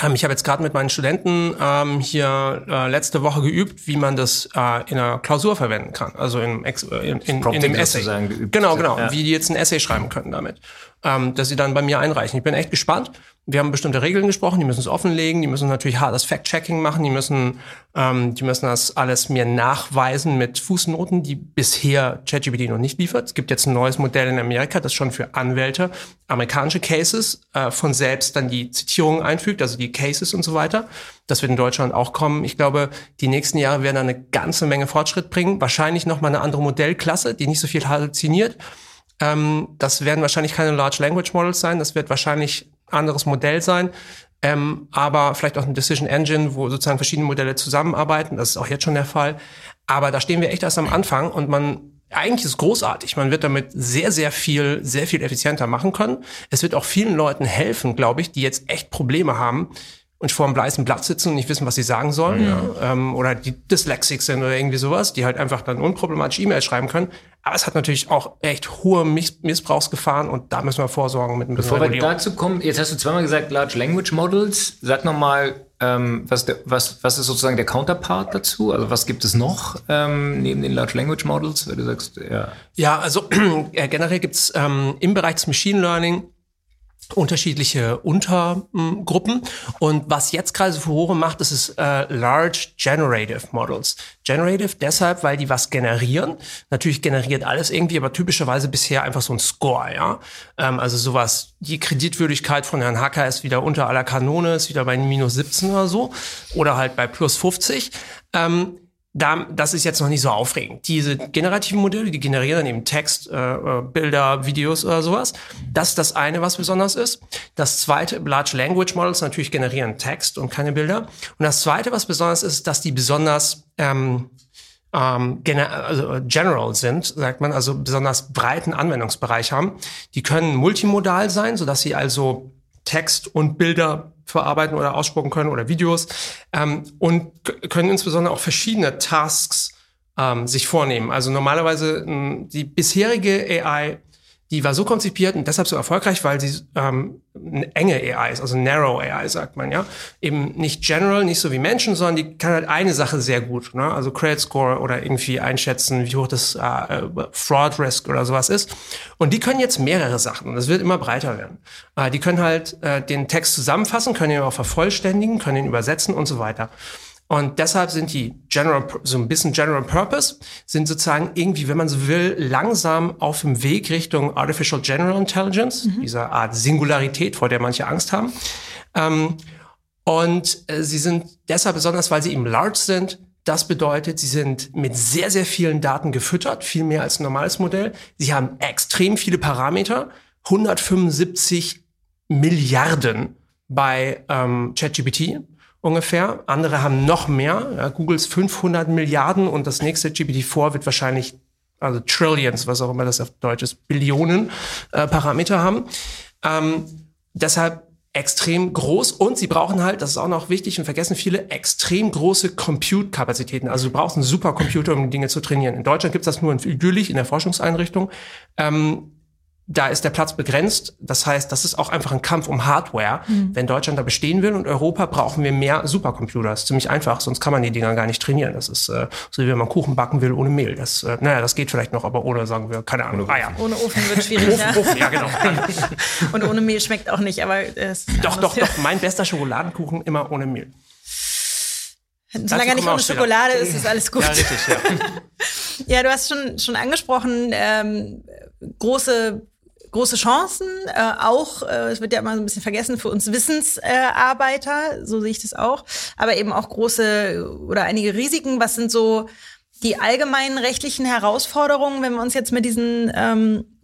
Ähm, ich habe jetzt gerade mit meinen Studenten ähm, hier äh, letzte Woche geübt, wie man das äh, in einer Klausur verwenden kann, also in, Ex äh, in, in, in dem Essay. Geübt. Genau, genau, ja. wie die jetzt ein Essay schreiben können damit, ähm, dass sie dann bei mir einreichen. Ich bin echt gespannt wir haben bestimmte Regeln gesprochen, die müssen es offenlegen, die müssen natürlich hartes Fact-Checking machen, die müssen, ähm, die müssen das alles mir nachweisen mit Fußnoten, die bisher ChatGPT noch nicht liefert. Es gibt jetzt ein neues Modell in Amerika, das schon für Anwälte amerikanische Cases äh, von selbst dann die Zitierungen einfügt, also die Cases und so weiter. Das wird in Deutschland auch kommen. Ich glaube, die nächsten Jahre werden da eine ganze Menge Fortschritt bringen. Wahrscheinlich noch mal eine andere Modellklasse, die nicht so viel halluziniert. Ähm, das werden wahrscheinlich keine Large Language Models sein. Das wird wahrscheinlich anderes Modell sein. Ähm, aber vielleicht auch eine Decision Engine, wo sozusagen verschiedene Modelle zusammenarbeiten. Das ist auch jetzt schon der Fall. Aber da stehen wir echt erst am Anfang und man eigentlich ist großartig. Man wird damit sehr, sehr viel, sehr viel effizienter machen können. Es wird auch vielen Leuten helfen, glaube ich, die jetzt echt Probleme haben, und vor einem weißen Blatt sitzen und nicht wissen, was sie sagen sollen. Ja. Ähm, oder die Dyslexic sind oder irgendwie sowas, die halt einfach dann unproblematisch E-Mails schreiben können. Aber es hat natürlich auch echt hohe Miss Missbrauchsgefahren und da müssen wir vorsorgen mit ein bisschen Bevor wir dazu kommen, jetzt hast du zweimal gesagt Large Language Models. Sag nochmal, ähm, was, was, was ist sozusagen der Counterpart dazu? Also was gibt es noch ähm, neben den Large Language Models, weil du sagst, ja. Ja, also äh, generell gibt's ähm, im Bereich des Machine Learning unterschiedliche Untergruppen. Und was jetzt gerade so Furore macht, das ist äh, Large Generative Models. Generative deshalb, weil die was generieren. Natürlich generiert alles irgendwie, aber typischerweise bisher einfach so ein Score, ja. Ähm, also sowas, die Kreditwürdigkeit von Herrn Hacker ist wieder unter aller Kanone, ist wieder bei minus 17 oder so. Oder halt bei plus 50. Ähm, da, das ist jetzt noch nicht so aufregend. Diese generativen Modelle, die generieren dann eben Text, äh, äh, Bilder, Videos oder sowas. Das ist das eine, was besonders ist. Das zweite, Large Language Models natürlich generieren Text und keine Bilder. Und das zweite, was besonders ist, dass die besonders ähm, ähm, also general sind, sagt man, also besonders breiten Anwendungsbereich haben. Die können multimodal sein, sodass sie also Text und Bilder verarbeiten oder ausspucken können oder Videos ähm, und können insbesondere auch verschiedene Tasks ähm, sich vornehmen. Also normalerweise die bisherige AI die war so konzipiert und deshalb so erfolgreich, weil sie ähm, eine enge AI ist, also Narrow AI sagt man ja. Eben nicht general, nicht so wie Menschen, sondern die kann halt eine Sache sehr gut. Ne? Also Credit Score oder irgendwie einschätzen, wie hoch das äh, Fraud Risk oder sowas ist. Und die können jetzt mehrere Sachen und das wird immer breiter werden. Äh, die können halt äh, den Text zusammenfassen, können ihn auch vervollständigen, können ihn übersetzen und so weiter. Und deshalb sind die General, so ein bisschen General Purpose, sind sozusagen irgendwie, wenn man so will, langsam auf dem Weg Richtung Artificial General Intelligence, mhm. dieser Art Singularität, vor der manche Angst haben. Ähm, und äh, sie sind deshalb besonders, weil sie eben large sind. Das bedeutet, sie sind mit sehr, sehr vielen Daten gefüttert, viel mehr als ein normales Modell. Sie haben extrem viele Parameter, 175 Milliarden bei ähm, ChatGPT ungefähr. Andere haben noch mehr. Ja, Googles 500 Milliarden und das nächste GPT-4 wird wahrscheinlich, also Trillions, was auch immer das auf Deutsch ist, Billionen äh, Parameter haben. Ähm, deshalb extrem groß und sie brauchen halt, das ist auch noch wichtig und vergessen viele, extrem große Compute-Kapazitäten. Also du brauchst einen Supercomputer, um Dinge zu trainieren. In Deutschland gibt es das nur in Jülich in der Forschungseinrichtung. Ähm, da ist der Platz begrenzt. Das heißt, das ist auch einfach ein Kampf um Hardware. Mhm. Wenn Deutschland da bestehen will und Europa, brauchen wir mehr Supercomputer. Das ist ziemlich einfach, sonst kann man die Dinger gar nicht trainieren. Das ist äh, so, wie wenn man Kuchen backen will ohne Mehl. Das, äh, naja, das geht vielleicht noch, aber ohne, sagen wir, keine Ahnung. Ah, ja. Ohne Ofen wird schwierig, Ofen, ja. Ofen, ja, genau. und ohne Mehl schmeckt auch nicht, aber es Doch, doch, doch. Mein bester Schokoladenkuchen immer ohne Mehl. Solange er nicht ohne Schokolade ist, ist alles gut. Ja, richtig, ja. ja, du hast schon, schon angesprochen, ähm, große große Chancen, äh, auch, äh, es wird ja immer so ein bisschen vergessen, für uns Wissensarbeiter, äh, so sehe ich das auch, aber eben auch große oder einige Risiken. Was sind so die allgemeinen rechtlichen Herausforderungen, wenn wir uns jetzt mit diesen ähm,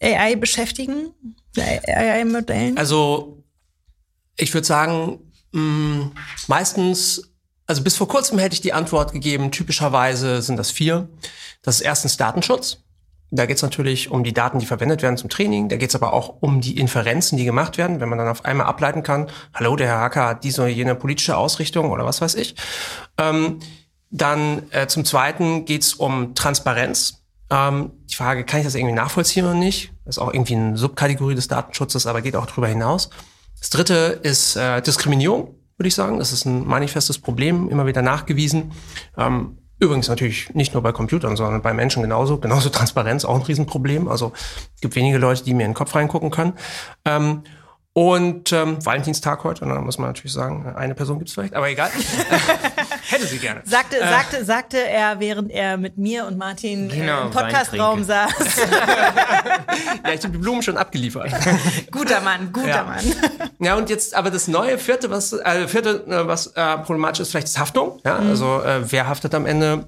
AI beschäftigen, AI-Modellen? Also ich würde sagen, mh, mm, meistens, also bis vor kurzem hätte ich die Antwort gegeben, typischerweise sind das vier. Das ist erstens Datenschutz. Da geht es natürlich um die Daten, die verwendet werden zum Training. Da geht es aber auch um die Inferenzen, die gemacht werden, wenn man dann auf einmal ableiten kann, hallo, der Herr Hacker hat diese oder jene politische Ausrichtung oder was weiß ich. Ähm, dann äh, zum Zweiten geht es um Transparenz. Ähm, die Frage, kann ich das irgendwie nachvollziehen oder nicht? Das ist auch irgendwie eine Subkategorie des Datenschutzes, aber geht auch darüber hinaus. Das Dritte ist äh, Diskriminierung, würde ich sagen. Das ist ein manifestes Problem, immer wieder nachgewiesen. Ähm, Übrigens natürlich nicht nur bei Computern, sondern bei Menschen genauso. Genauso Transparenz, auch ein Riesenproblem. Also es gibt wenige Leute, die mir in den Kopf reingucken können. Ähm, und ähm, Valentinstag heute, und dann muss man natürlich sagen, eine Person gibt's vielleicht, aber egal. Hätte sie gerne. Sagte, äh, sagte, sagte er, während er mit mir und Martin genau, im Podcastraum saß. ja, ich habe die Blumen schon abgeliefert. guter Mann, guter ja. Mann. Ja, und jetzt aber das neue vierte, was äh, vierte, äh, was äh, problematisch ist, vielleicht ist Haftung. Ja, mhm. also äh, wer haftet am Ende?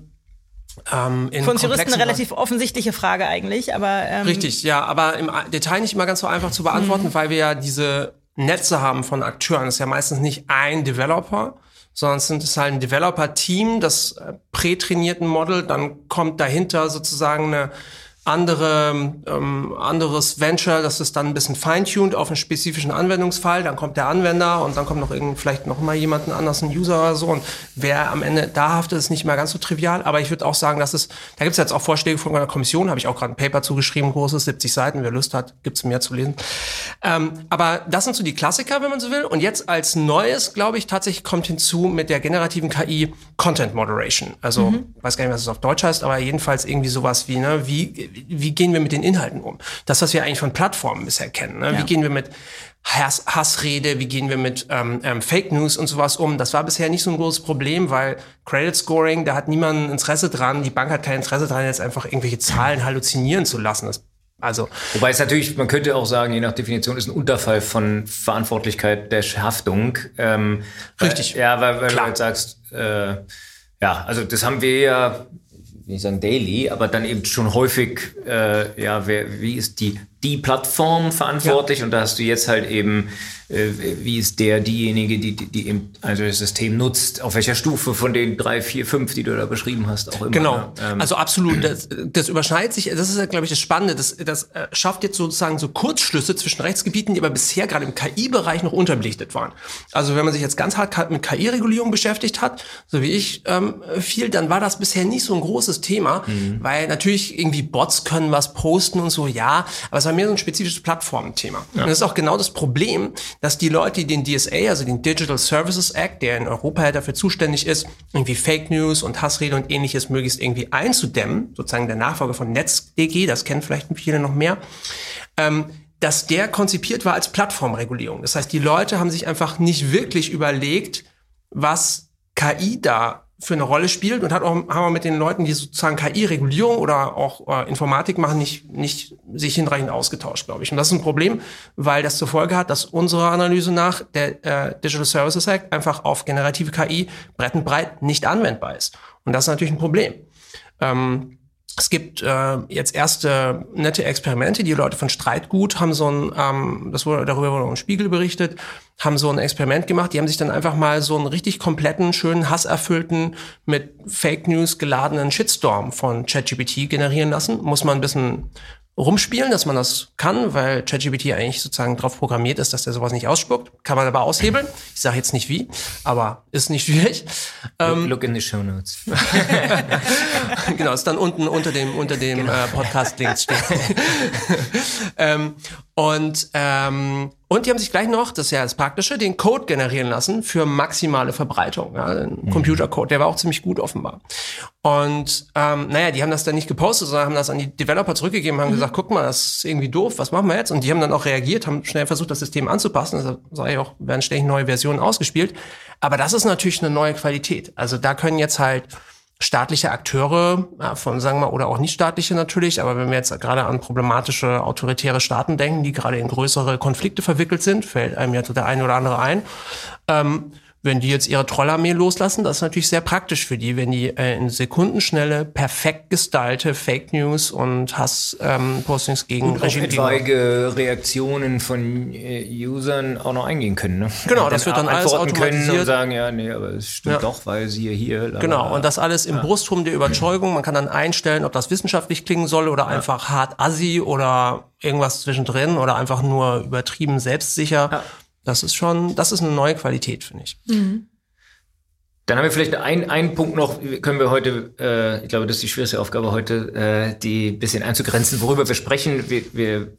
Ähm, Für uns Juristen eine relativ offensichtliche Frage eigentlich, aber ähm richtig, ja, aber im Detail nicht immer ganz so einfach zu beantworten, mhm. weil wir ja diese Netze haben von Akteuren. Das ist ja meistens nicht ein Developer, sondern es sind es halt ein Developer-Team, das äh, prätrainierten Model, dann kommt dahinter sozusagen eine andere, ähm, anderes Venture, das ist dann ein bisschen feintuned auf einen spezifischen Anwendungsfall. Dann kommt der Anwender und dann kommt noch irgend, vielleicht noch mal jemanden anders, ein User oder so. Und wer am Ende da haftet, ist nicht mehr ganz so trivial. Aber ich würde auch sagen, dass es, da gibt es jetzt auch Vorschläge von einer Kommission, habe ich auch gerade ein Paper zugeschrieben, großes, 70 Seiten. Wer Lust hat, gibt's mehr zu lesen. Ähm, aber das sind so die Klassiker, wenn man so will. Und jetzt als Neues, glaube ich, tatsächlich kommt hinzu mit der generativen KI Content Moderation. Also, mhm. weiß gar nicht, was es auf Deutsch heißt, aber jedenfalls irgendwie sowas wie, ne, wie wie gehen wir mit den Inhalten um? Das, was wir eigentlich von Plattformen bisher kennen. Ne? Ja. Wie gehen wir mit Hass, Hassrede, wie gehen wir mit ähm, ähm, Fake News und sowas um. Das war bisher nicht so ein großes Problem, weil Credit Scoring, da hat niemand Interesse dran, die Bank hat kein Interesse dran, jetzt einfach irgendwelche Zahlen halluzinieren zu lassen. Das, also Wobei es natürlich, man könnte auch sagen, je nach Definition ist ein Unterfall von Verantwortlichkeit der Haftung. Ähm, Richtig. Weil, ja, weil, weil Klar. du jetzt sagst, äh, ja, also das haben wir ja nicht sagen daily, aber dann eben schon häufig, äh, ja, wer, wie ist die, die Plattform verantwortlich? Ja. Und da hast du jetzt halt eben äh, wie ist der, diejenige, die, die, die eben also das System nutzt, auf welcher Stufe von den drei, vier, fünf, die du da beschrieben hast, auch immer. Genau, ne? ähm. also absolut. Das, das überschneidet sich, das ist ja, glaube ich, das Spannende. Das, das äh, schafft jetzt sozusagen so Kurzschlüsse zwischen Rechtsgebieten, die aber bisher gerade im KI-Bereich noch unterbelichtet waren. Also wenn man sich jetzt ganz hart mit KI-Regulierung beschäftigt hat, so wie ich ähm, viel, dann war das bisher nicht so ein großes Thema, mhm. weil natürlich irgendwie Bots können was posten und so, ja, aber es war mehr so ein spezifisches Plattformthema. Ja. Und das ist auch genau das Problem, dass die Leute, die den DSA, also den Digital Services Act, der in Europa halt dafür zuständig ist, irgendwie Fake News und Hassrede und ähnliches möglichst irgendwie einzudämmen, sozusagen der Nachfolger von NetzDG, das kennen vielleicht viele noch mehr, ähm, dass der konzipiert war als Plattformregulierung. Das heißt, die Leute haben sich einfach nicht wirklich überlegt, was KI da für eine Rolle spielt und hat auch, haben wir mit den Leuten, die sozusagen KI-Regulierung oder auch äh, Informatik machen, nicht, nicht sich hinreichend ausgetauscht, glaube ich. Und das ist ein Problem, weil das zur Folge hat, dass unserer Analyse nach der äh, Digital Services Act einfach auf generative KI brettend nicht anwendbar ist. Und das ist natürlich ein Problem. Ähm, es gibt äh, jetzt erste nette Experimente. Die Leute von Streitgut haben so ein, ähm, das wurde darüber wurde im Spiegel berichtet, haben so ein Experiment gemacht. Die haben sich dann einfach mal so einen richtig kompletten, schönen, hasserfüllten, mit Fake News geladenen Shitstorm von ChatGPT generieren lassen. Muss man ein bisschen rumspielen, dass man das kann, weil ChatGPT eigentlich sozusagen darauf programmiert ist, dass der sowas nicht ausspuckt. Kann man aber aushebeln. Ich sage jetzt nicht wie, aber ist nicht schwierig. Look, ähm, look in the show notes. genau, ist dann unten unter dem unter dem genau. äh, Podcast Links stehen. ähm, und ähm, und die haben sich gleich noch, das ist ja das Praktische, den Code generieren lassen für maximale Verbreitung. Ja, mhm. Computercode, der war auch ziemlich gut offenbar. Und ähm, naja, die haben das dann nicht gepostet, sondern haben das an die Developer zurückgegeben, haben mhm. gesagt, guck mal, das ist irgendwie doof, was machen wir jetzt? Und die haben dann auch reagiert, haben schnell versucht, das System anzupassen. Also sage ich auch, werden ständig neue Versionen ausgespielt. Aber das ist natürlich eine neue Qualität. Also da können jetzt halt staatliche Akteure, von sagen wir oder auch nicht staatliche natürlich, aber wenn wir jetzt gerade an problematische autoritäre Staaten denken, die gerade in größere Konflikte verwickelt sind, fällt einem ja der eine oder andere ein, ähm, wenn die jetzt ihre Trollarmee loslassen, das ist natürlich sehr praktisch für die, wenn die äh, in Sekundenschnelle perfekt gestylte Fake News und Hass-Postings ähm, gegen und Regime etwaige Reaktionen von äh, Usern auch noch eingehen können. Ne? Genau, und das wird dann alles automatisiert. können und sagen, ja, nee, aber es stimmt ja. doch, weil sie hier. Lala. Genau, und das alles im ja. Brustrum der Überzeugung. Man kann dann einstellen, ob das wissenschaftlich klingen soll oder ja. einfach hart assi oder irgendwas zwischendrin oder einfach nur übertrieben selbstsicher. Das ist schon, das ist eine neue Qualität, finde ich. Mhm. Dann haben wir vielleicht einen, einen Punkt noch, können wir heute, äh, ich glaube, das ist die schwierigste Aufgabe heute, äh, die bisschen einzugrenzen, worüber wir sprechen. Wir, wir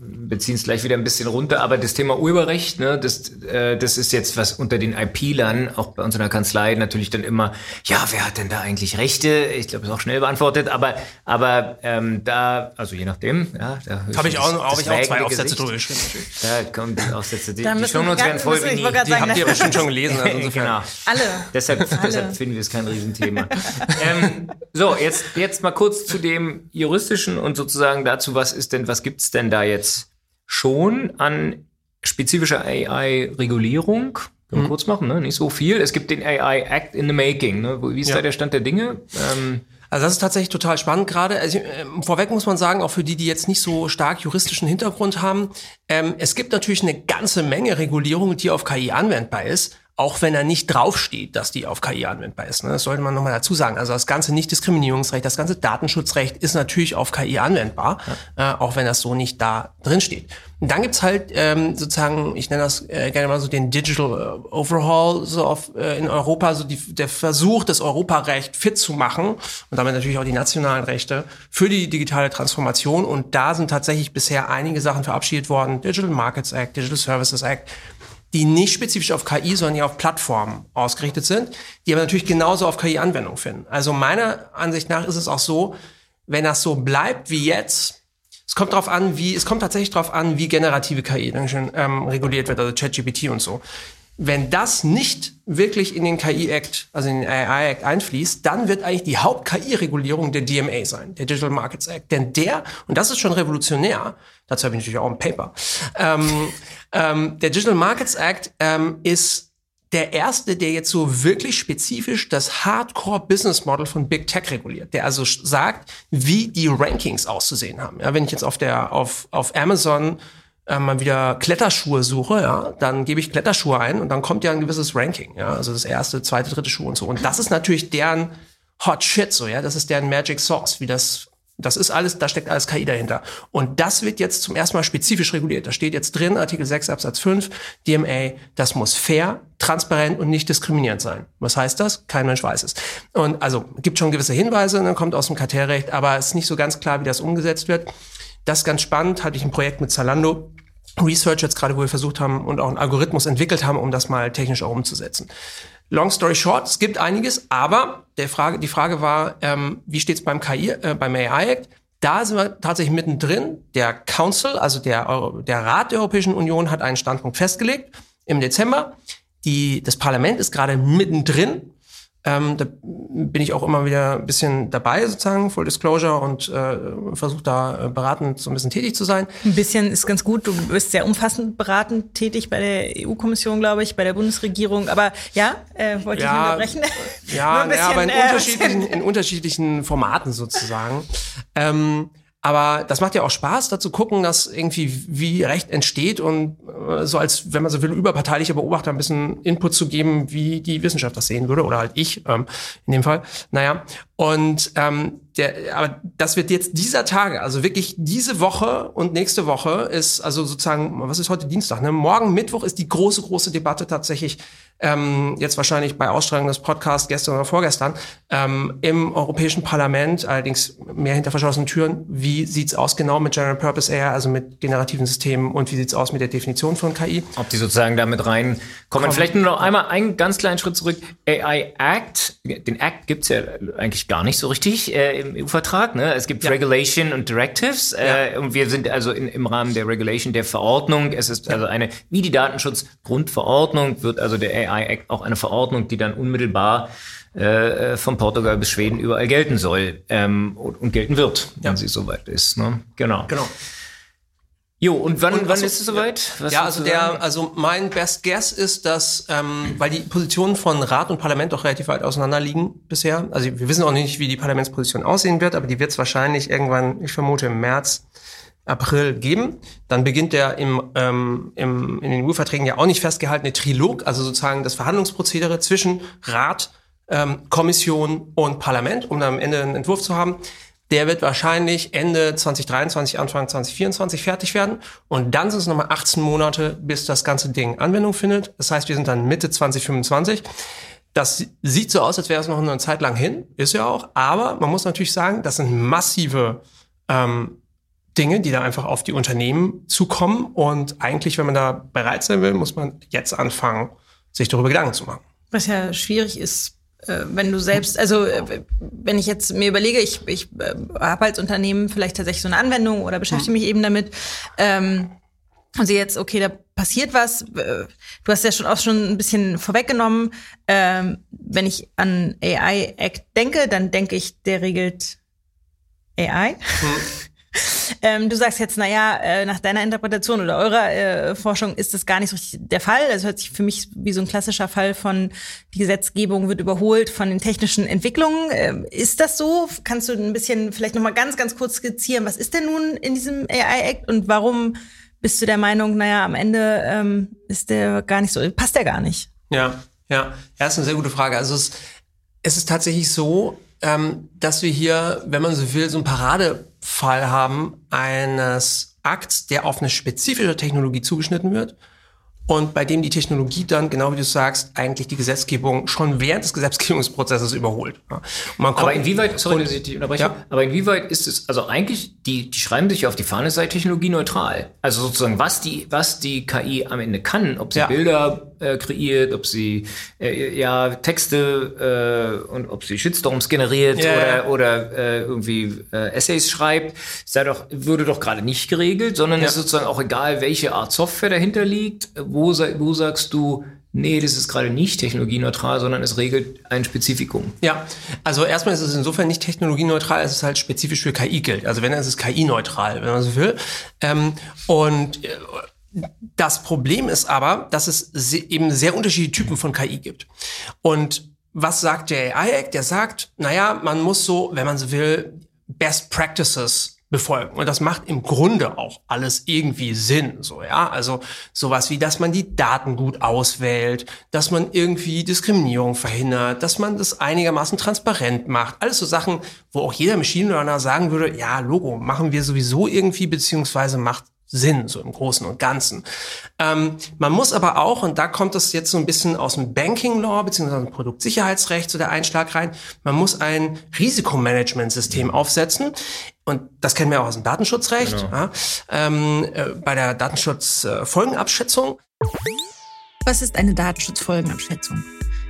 beziehen es gleich wieder ein bisschen runter, aber das Thema Urheberrecht, ne, das, äh, das ist jetzt was unter den IP-Lern, auch bei uns in der Kanzlei natürlich dann immer, ja, wer hat denn da eigentlich Rechte? Ich glaube, ist auch schnell beantwortet, aber, aber ähm, da, also je nachdem, ja, da habe ich auch, hab ich auch zwei Aufsätze drüber geschrieben. Da kommen die Aufsätze, die, die Shownotes werden voll, die, die, die habt ihr bestimmt schon gelesen. Also genau. Alle. Deshalb, Alle. deshalb finden wir es kein Riesenthema. ähm, so, jetzt, jetzt mal kurz zu dem juristischen und sozusagen dazu, was ist denn, was gibt's denn da jetzt schon an spezifischer AI-Regulierung. Können wir mhm. kurz machen, ne? Nicht so viel. Es gibt den AI Act in the Making. Ne? Wie ist ja. da der Stand der Dinge? Ähm, also das ist tatsächlich total spannend gerade. Also, äh, vorweg muss man sagen, auch für die, die jetzt nicht so stark juristischen Hintergrund haben, ähm, es gibt natürlich eine ganze Menge Regulierung, die auf KI anwendbar ist auch wenn er nicht draufsteht, dass die auf KI anwendbar ist. Ne? Das sollte man nochmal dazu sagen. Also das ganze Nichtdiskriminierungsrecht, das ganze Datenschutzrecht ist natürlich auf KI anwendbar, ja. äh, auch wenn das so nicht da drin steht. Und dann gibt's halt ähm, sozusagen, ich nenne das äh, gerne mal so den Digital äh, Overhaul so auf, äh, in Europa, so die, der Versuch, das Europarecht fit zu machen und damit natürlich auch die nationalen Rechte für die digitale Transformation. Und da sind tatsächlich bisher einige Sachen verabschiedet worden. Digital Markets Act, Digital Services Act, die nicht spezifisch auf KI, sondern ja auf Plattformen ausgerichtet sind, die aber natürlich genauso auf KI Anwendung finden. Also meiner Ansicht nach ist es auch so, wenn das so bleibt wie jetzt, es kommt darauf an, wie, es kommt tatsächlich darauf an, wie generative KI dann ähm, reguliert wird, also ChatGPT und so. Wenn das nicht wirklich in den KI-Act, also in den AI-Act einfließt, dann wird eigentlich die Haupt-KI-Regulierung der DMA sein, der Digital Markets Act. Denn der, und das ist schon revolutionär, dazu habe ich natürlich auch ein Paper, ähm, ähm, der Digital Markets Act ähm, ist der erste, der jetzt so wirklich spezifisch das Hardcore-Business Model von Big Tech reguliert, der also sagt, wie die Rankings auszusehen haben. Ja, wenn ich jetzt auf der auf auf Amazon äh, mal wieder Kletterschuhe suche, ja, dann gebe ich Kletterschuhe ein und dann kommt ja ein gewisses Ranking, ja, also das erste, zweite, dritte Schuh und so. Und das ist natürlich deren Hot Shit, so, ja, das ist deren Magic Source, wie das das ist alles, da steckt alles KI dahinter. Und das wird jetzt zum ersten Mal spezifisch reguliert. Da steht jetzt drin, Artikel 6 Absatz 5, DMA, das muss fair, transparent und nicht diskriminierend sein. Was heißt das? Kein Mensch weiß es. Und also gibt schon gewisse Hinweise, dann ne, kommt aus dem Kartellrecht, aber es ist nicht so ganz klar, wie das umgesetzt wird. Das ist ganz spannend, hatte ich ein Projekt mit Zalando, Research jetzt gerade, wo wir versucht haben und auch einen Algorithmus entwickelt haben, um das mal technisch auch umzusetzen. Long story short, es gibt einiges, aber der Frage, die Frage war, ähm, wie steht es beim äh, beim AI Act? Da sind wir tatsächlich mittendrin. Der Council, also der, der Rat der Europäischen Union, hat einen Standpunkt festgelegt im Dezember. Die, das Parlament ist gerade mittendrin ähm, da bin ich auch immer wieder ein bisschen dabei, sozusagen, Full Disclosure und äh, versuche da äh, beratend so ein bisschen tätig zu sein. Ein bisschen ist ganz gut. Du bist sehr umfassend beratend tätig bei der EU-Kommission, glaube ich, bei der Bundesregierung. Aber ja, äh, wollte ja, ich unterbrechen. Ja, bisschen, ja aber in, äh, unterschiedlichen, in unterschiedlichen Formaten sozusagen. Ähm, aber das macht ja auch Spaß, da zu gucken, dass irgendwie wie Recht entsteht und äh, so als, wenn man so will, überparteilicher Beobachter ein bisschen Input zu geben, wie die Wissenschaft das sehen würde oder halt ich ähm, in dem Fall. Naja, und ähm, der, aber das wird jetzt dieser Tage, also wirklich diese Woche und nächste Woche ist, also sozusagen, was ist heute Dienstag? Ne? Morgen Mittwoch ist die große, große Debatte tatsächlich ähm, jetzt wahrscheinlich bei Ausstrahlung des Podcasts gestern oder vorgestern, ähm, im Europäischen Parlament, allerdings mehr hinter verschlossenen Türen. Wie sieht's aus genau mit General Purpose AI, also mit generativen Systemen und wie sieht's aus mit der Definition von KI? Ob die sozusagen damit reinkommen. Kommen. Vielleicht nur noch einmal einen ganz kleinen Schritt zurück. AI Act, den Act gibt's ja eigentlich gar nicht so richtig äh, im EU-Vertrag. Ne? Es gibt ja. Regulation und Directives äh, und wir sind also in, im Rahmen der Regulation der Verordnung. Es ist also eine, wie die Datenschutzgrundverordnung wird also der AI AI Act auch eine Verordnung, die dann unmittelbar äh, von Portugal bis Schweden überall gelten soll ähm, und, und, gelten wird, wenn ja. sie soweit ist. Ne? Genau. Genau. Jo, und wann, Und wann achso, ist es soweit? Was ja, also der, also mein Best Guess ist, dass, ähm, weil die Positionen von Rat und Parlament doch relativ weit auseinander liegen bisher. Also wir wissen auch nicht, wie die Parlamentsposition aussehen wird, aber die wird es wahrscheinlich irgendwann, ich vermute, im März, April geben. Dann beginnt der im, ähm, im, in den EU-Verträgen ja auch nicht festgehaltene Trilog, also sozusagen das Verhandlungsprozedere zwischen Rat, ähm, Kommission und Parlament, um dann am Ende einen Entwurf zu haben. Der wird wahrscheinlich Ende 2023, Anfang 2024 fertig werden. Und dann sind es nochmal 18 Monate, bis das ganze Ding Anwendung findet. Das heißt, wir sind dann Mitte 2025. Das sieht so aus, als wäre es noch eine Zeit lang hin. Ist ja auch. Aber man muss natürlich sagen, das sind massive ähm, Dinge, die da einfach auf die Unternehmen zukommen. Und eigentlich, wenn man da bereit sein will, muss man jetzt anfangen, sich darüber Gedanken zu machen. Was ja schwierig ist, äh, wenn du selbst, also äh, wenn ich jetzt mir überlege, ich, ich äh, habe als Unternehmen vielleicht tatsächlich so eine Anwendung oder beschäftige mich eben damit ähm, und sehe jetzt, okay, da passiert was. Du hast ja schon auch schon ein bisschen vorweggenommen. Ähm, wenn ich an AI Act denke, dann denke ich, der regelt AI. Ähm, du sagst jetzt, naja, äh, nach deiner Interpretation oder eurer äh, Forschung ist das gar nicht so richtig der Fall. Das hört sich für mich wie so ein klassischer Fall von, die Gesetzgebung wird überholt von den technischen Entwicklungen. Ähm, ist das so? Kannst du ein bisschen vielleicht nochmal ganz, ganz kurz skizzieren, was ist denn nun in diesem AI-Act und warum bist du der Meinung, naja, am Ende ähm, ist der gar nicht so, passt der gar nicht? Ja, ja, ja, ist eine sehr gute Frage. Also es, es ist tatsächlich so, ähm, dass wir hier, wenn man so will, so einen Paradefall haben eines Akts, der auf eine spezifische Technologie zugeschnitten wird und bei dem die Technologie dann, genau wie du sagst, eigentlich die Gesetzgebung schon während des Gesetzgebungsprozesses überholt. Ja. Aber inwieweit, sorry, dass ich dich unterbreche, Ja. aber inwieweit ist es, also eigentlich, die, die schreiben sich auf die Fahne, sei technologieneutral. Also sozusagen, was die, was die KI am Ende kann, ob sie Ja. Bilder äh, kreiert, ob sie äh, ja Texte äh, und ob sie Shitstorms generiert Ja, oder, oder äh, irgendwie äh, Essays schreibt, sei doch, würde doch gerade nicht geregelt, sondern ist sozusagen auch egal, welche Art Software dahinter liegt, wo, sa- wo sagst du, nee, das ist gerade nicht technologieneutral, sondern es regelt ein Spezifikum. Ja, also erstmal ist es insofern nicht technologieneutral, es ist halt spezifisch für KI gilt. Also wenn, dann ist es KI-neutral, wenn man so will. Ähm, und äh, das Problem ist aber, dass es eben sehr unterschiedliche Typen von KI gibt. Und was sagt der AI Act? Der sagt, naja, man muss so, wenn man so will, Best Practices befolgen. Und das macht im Grunde auch alles irgendwie Sinn, so, ja. Also, sowas wie, dass man die Daten gut auswählt, dass man irgendwie Diskriminierung verhindert, dass man das einigermaßen transparent macht. Alles so Sachen, wo auch jeder Machine Learner sagen würde, ja, Logo, machen wir sowieso irgendwie, beziehungsweise macht Sinn, so im Großen und Ganzen. Ähm, man muss aber auch, und da kommt es jetzt so ein bisschen aus dem Banking Law beziehungsweise Produktsicherheitsrecht so der Einschlag rein, man muss ein Risikomanagementsystem aufsetzen. Und das kennen wir auch aus dem Datenschutzrecht, ja, ähm, äh, bei der Datenschutzfolgenabschätzung. Was ist eine Datenschutzfolgenabschätzung?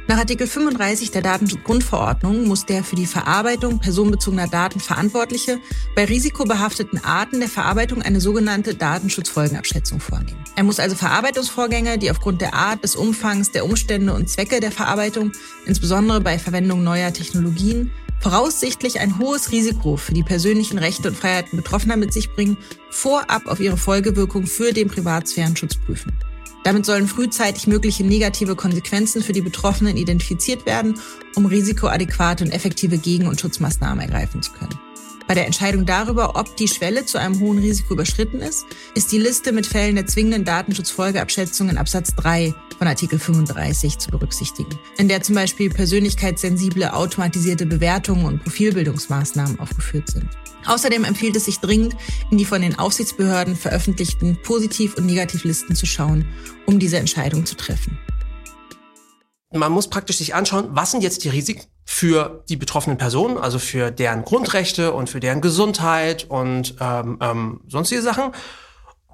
Nach Artikel 35 der Datenschutzgrundverordnung muss der für die Verarbeitung personenbezogener Daten Verantwortliche bei risikobehafteten Arten der Verarbeitung eine sogenannte Datenschutzfolgenabschätzung vornehmen. Er muss also Verarbeitungsvorgänge, die aufgrund der Art, des Umfangs, der Umstände und Zwecke der Verarbeitung, insbesondere bei Verwendung neuer Technologien, voraussichtlich ein hohes Risiko für die persönlichen Rechte und Freiheiten Betroffener mit sich bringen, vorab auf ihre Folgewirkung für den Privatsphärenschutz prüfen. Damit sollen frühzeitig mögliche negative Konsequenzen für die Betroffenen identifiziert werden, um risikoadäquate und effektive Gegen- und Schutzmaßnahmen ergreifen zu können. Bei der Entscheidung darüber, ob die Schwelle zu einem hohen Risiko überschritten ist, ist die Liste mit Fällen der zwingenden Datenschutzfolgeabschätzung in Absatz 3 von Artikel 35 zu berücksichtigen, in der zum Beispiel persönlichkeitssensible automatisierte Bewertungen und Profilbildungsmaßnahmen aufgeführt sind. Außerdem empfiehlt es sich dringend, in die von den Aufsichtsbehörden veröffentlichten Positiv- und Negativlisten zu schauen, um diese Entscheidung zu treffen. man muss praktisch sich anschauen, was sind jetzt die Risiken für die betroffenen Personen, also für deren Grundrechte und für deren Gesundheit und ähm, ähm, sonstige Sachen.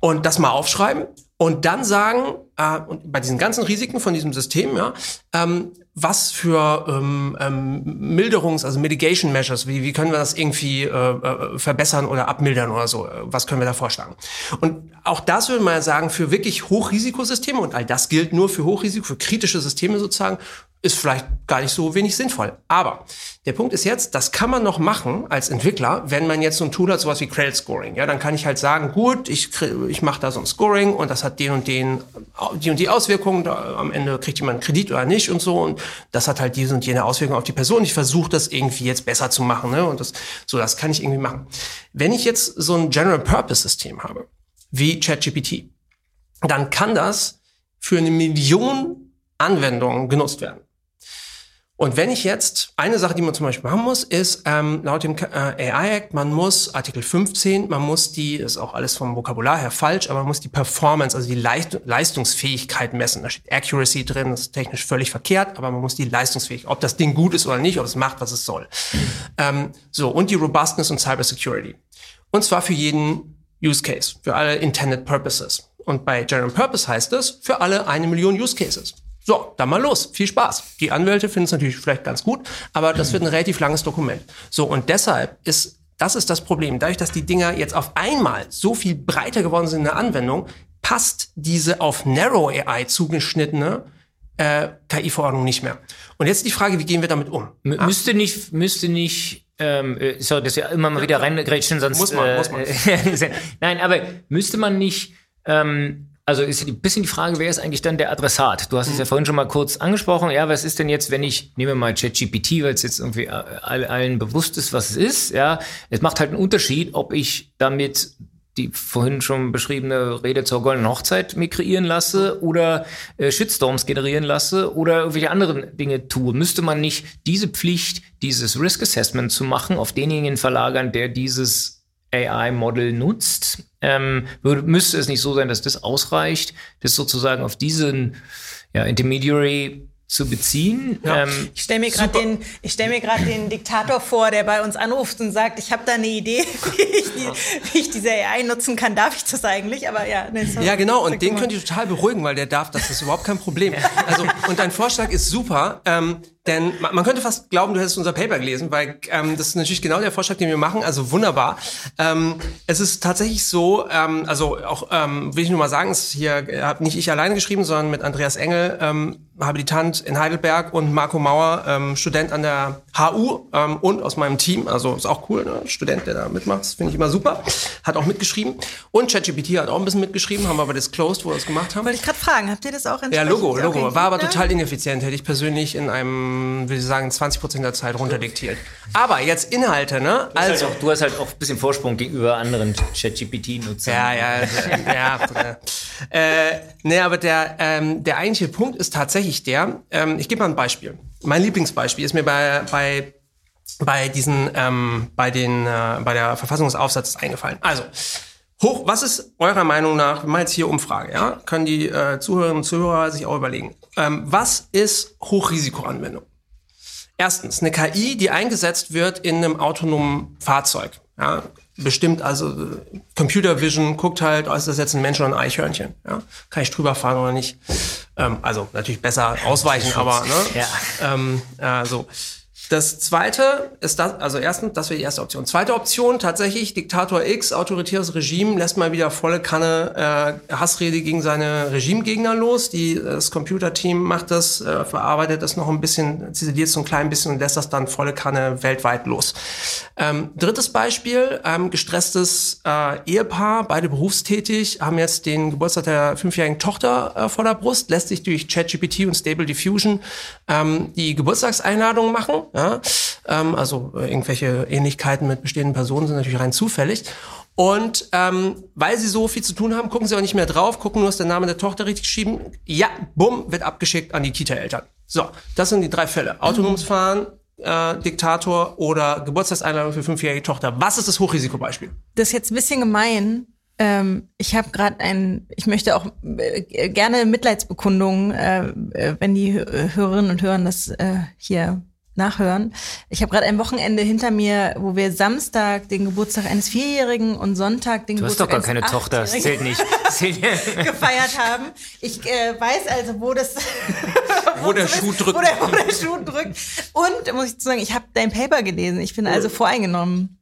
Und das mal aufschreiben und dann sagen, äh, und bei diesen ganzen Risiken von diesem System, ja, ähm, was für ähm, ähm, Milderungs-, also Mitigation Measures, wie, wie können wir das irgendwie äh, äh, verbessern oder abmildern oder so, was können wir da vorschlagen? Und auch das würde man ja sagen, für wirklich Hochrisikosysteme, und all das gilt nur für Hochrisiko, für kritische Systeme sozusagen, ist vielleicht gar nicht so wenig sinnvoll. Aber der Punkt ist jetzt, das kann man noch machen als Entwickler, wenn man jetzt so ein Tool hat, sowas wie Credit Scoring. Ja, dann kann ich halt sagen, gut, ich, ich mache da so ein Scoring und das hat den und den, die und die Auswirkungen. Am Ende kriegt jemand einen Kredit oder nicht und so. Und das hat halt diese und jene Auswirkungen auf die Person. Ich versuche das irgendwie jetzt besser zu machen. Ne? Und das, so, das kann ich irgendwie machen. Wenn ich jetzt so ein General Purpose System habe, wie ChatGPT, dann kann das für eine Million Anwendungen genutzt werden. Und wenn ich jetzt, eine Sache, die man zum Beispiel machen muss, ist ähm, laut dem äh, AI Act, man muss Artikel 15, man muss die, ist auch alles vom Vokabular her falsch, aber man muss die Performance, also die Leicht Leistungsfähigkeit messen. Da steht Accuracy drin, das ist technisch völlig verkehrt, aber man muss die Leistungsfähigkeit, ob das Ding gut ist oder nicht, ob es macht, was es soll. Ähm, so, und die Robustness und Cybersecurity. Und zwar für jeden Use Case, für alle Intended Purposes. Und bei General Purpose heißt es, für alle eine Million Use Cases. So, dann mal los. Viel Spaß. Die Anwälte finden es natürlich vielleicht ganz gut, aber das wird ein relativ langes Dokument. So, und deshalb ist, das ist das Problem. Dadurch, dass die Dinger jetzt auf einmal so viel breiter geworden sind in der Anwendung, passt diese auf Narrow AI zugeschnittene äh, KI-Verordnung nicht mehr. Und jetzt die Frage, wie gehen wir damit um? M ah. Müsste nicht, müsste nicht ähm, äh, sorry, dass wir immer mal wieder reingrätschen, sonst muss man, äh, muss man. Nein, aber müsste man nicht ähm, also ist ein bisschen die Frage, wer ist eigentlich dann der Adressat? Du hast es ja mhm. vorhin schon mal kurz angesprochen. Ja, was ist denn jetzt, wenn ich nehme mal ChatGPT, weil es jetzt irgendwie allen bewusst ist, was es ist. Ja, es macht halt einen Unterschied, ob ich damit die vorhin schon beschriebene Rede zur goldenen Hochzeit mir kreieren lasse oder äh, Shitstorms generieren lasse oder irgendwelche anderen Dinge tue. Müsste man nicht diese Pflicht, dieses Risk Assessment zu machen, auf denjenigen verlagern, der dieses AI-Model nutzt, ähm, würde, müsste es nicht so sein, dass das ausreicht, das sozusagen auf diesen ja, Intermediary zu beziehen. Ja. Ähm, ich stelle mir gerade den, ich stell mir den Diktator vor, der bei uns anruft und sagt, ich habe da eine Idee, wie ich, die, wie ich, diese AI nutzen kann. Darf ich das eigentlich? Aber ja, nee, so ja genau. Und den könnt ihr total beruhigen, weil der darf. Das ist überhaupt kein Problem. Also und dein Vorschlag ist super. Ähm, denn man könnte fast glauben, du hättest unser Paper gelesen, weil ähm, das ist natürlich genau der Vorschlag, den wir machen. Also wunderbar. Ähm, es ist tatsächlich so, ähm, also auch ähm, will ich nur mal sagen, es ist hier äh, habe nicht ich alleine geschrieben, sondern mit Andreas Engel, ähm, Habilitant in Heidelberg und Marco Mauer, ähm, Student an der HU ähm, und aus meinem Team. Also ist auch cool, ne? Student, der da mitmacht, das finde ich immer super. Hat auch mitgeschrieben. Und ChatGPT hat auch ein bisschen mitgeschrieben, haben wir aber disclosed, wo wir das gemacht haben. Wollte ich gerade fragen, habt ihr das auch Ja, Logo, Logo. War aber total ineffizient, hätte ich persönlich in einem ähm, ich sagen, 20 Prozent der Zeit runterdiktiert. Aber jetzt Inhalte, ne? Du also, halt auch, du hast halt auch ein bisschen Vorsprung gegenüber anderen ChatGPT-Nutzern. Ja, ja, ja. ja äh, nee, aber der, ähm, der eigentliche Punkt ist tatsächlich der, ähm, ich gebe mal ein Beispiel. Mein Lieblingsbeispiel ist mir bei, bei bei diesen, ähm, bei den, äh, bei der Verfassungsaufsatz eingefallen. Also, Hoch, was ist eurer Meinung nach, wir machen jetzt hier Umfrage, ja, können die äh, Zuhörerinnen und Zuhörer sich auch überlegen. Ähm, was ist Hochrisikoanwendung? Erstens, eine KI, die eingesetzt wird in einem autonomen Fahrzeug. Ja, bestimmt also Computer Vision guckt halt, oh, ist das jetzt ein Mensch oder ein Eichhörnchen? Ja, kann ich drüber fahren oder nicht? Ähm, also natürlich besser ausweichen, aber ne? Ja. Ähm, äh, so. Das zweite ist das, also erstens, das wäre die erste Option. Zweite Option, tatsächlich, Diktator X, autoritäres Regime, lässt mal wieder volle Kanne äh, Hassrede gegen seine Regimegegner los. Die, das Computerteam macht das, äh, verarbeitet das noch ein bisschen, ziseliert so ein klein bisschen und lässt das dann volle Kanne weltweit los. Ähm, drittes Beispiel, ähm, gestresstes äh, Ehepaar, beide berufstätig, haben jetzt den Geburtstag der fünfjährigen Tochter äh, vor der Brust, lässt sich durch ChatGPT und Stable Diffusion ähm, die Geburtstagseinladung machen ja? Ähm, also äh, irgendwelche Ähnlichkeiten mit bestehenden Personen sind natürlich rein zufällig. Und ähm, weil sie so viel zu tun haben, gucken sie auch nicht mehr drauf, gucken nur, ist der Name der Tochter richtig geschrieben. Ja, bumm, wird abgeschickt an die Kita-Eltern. So, das sind die drei Fälle. Autonomes Fahren, äh, Diktator oder Geburtstagseinladung für fünfjährige Tochter. Was ist das Hochrisikobeispiel? Das ist jetzt ein bisschen gemein. Ähm, ich habe gerade ein, ich möchte auch äh, gerne Mitleidsbekundungen, äh, äh wenn die Hörerinnen und Hörer das äh, hier nachhören. Ich habe gerade ein Wochenende hinter mir, wo wir Samstag den Geburtstag eines Vierjährigen und Sonntag den du Geburtstag eines Du hast doch gar keine Tochter, das zählt nicht. gefeiert haben. Ich äh, weiß also, wo das wo, der Schuh drückt. Wo der, wo der Schuh drückt. Und muss ich sagen, ich habe dein Paper gelesen. Ich bin also voreingenommen.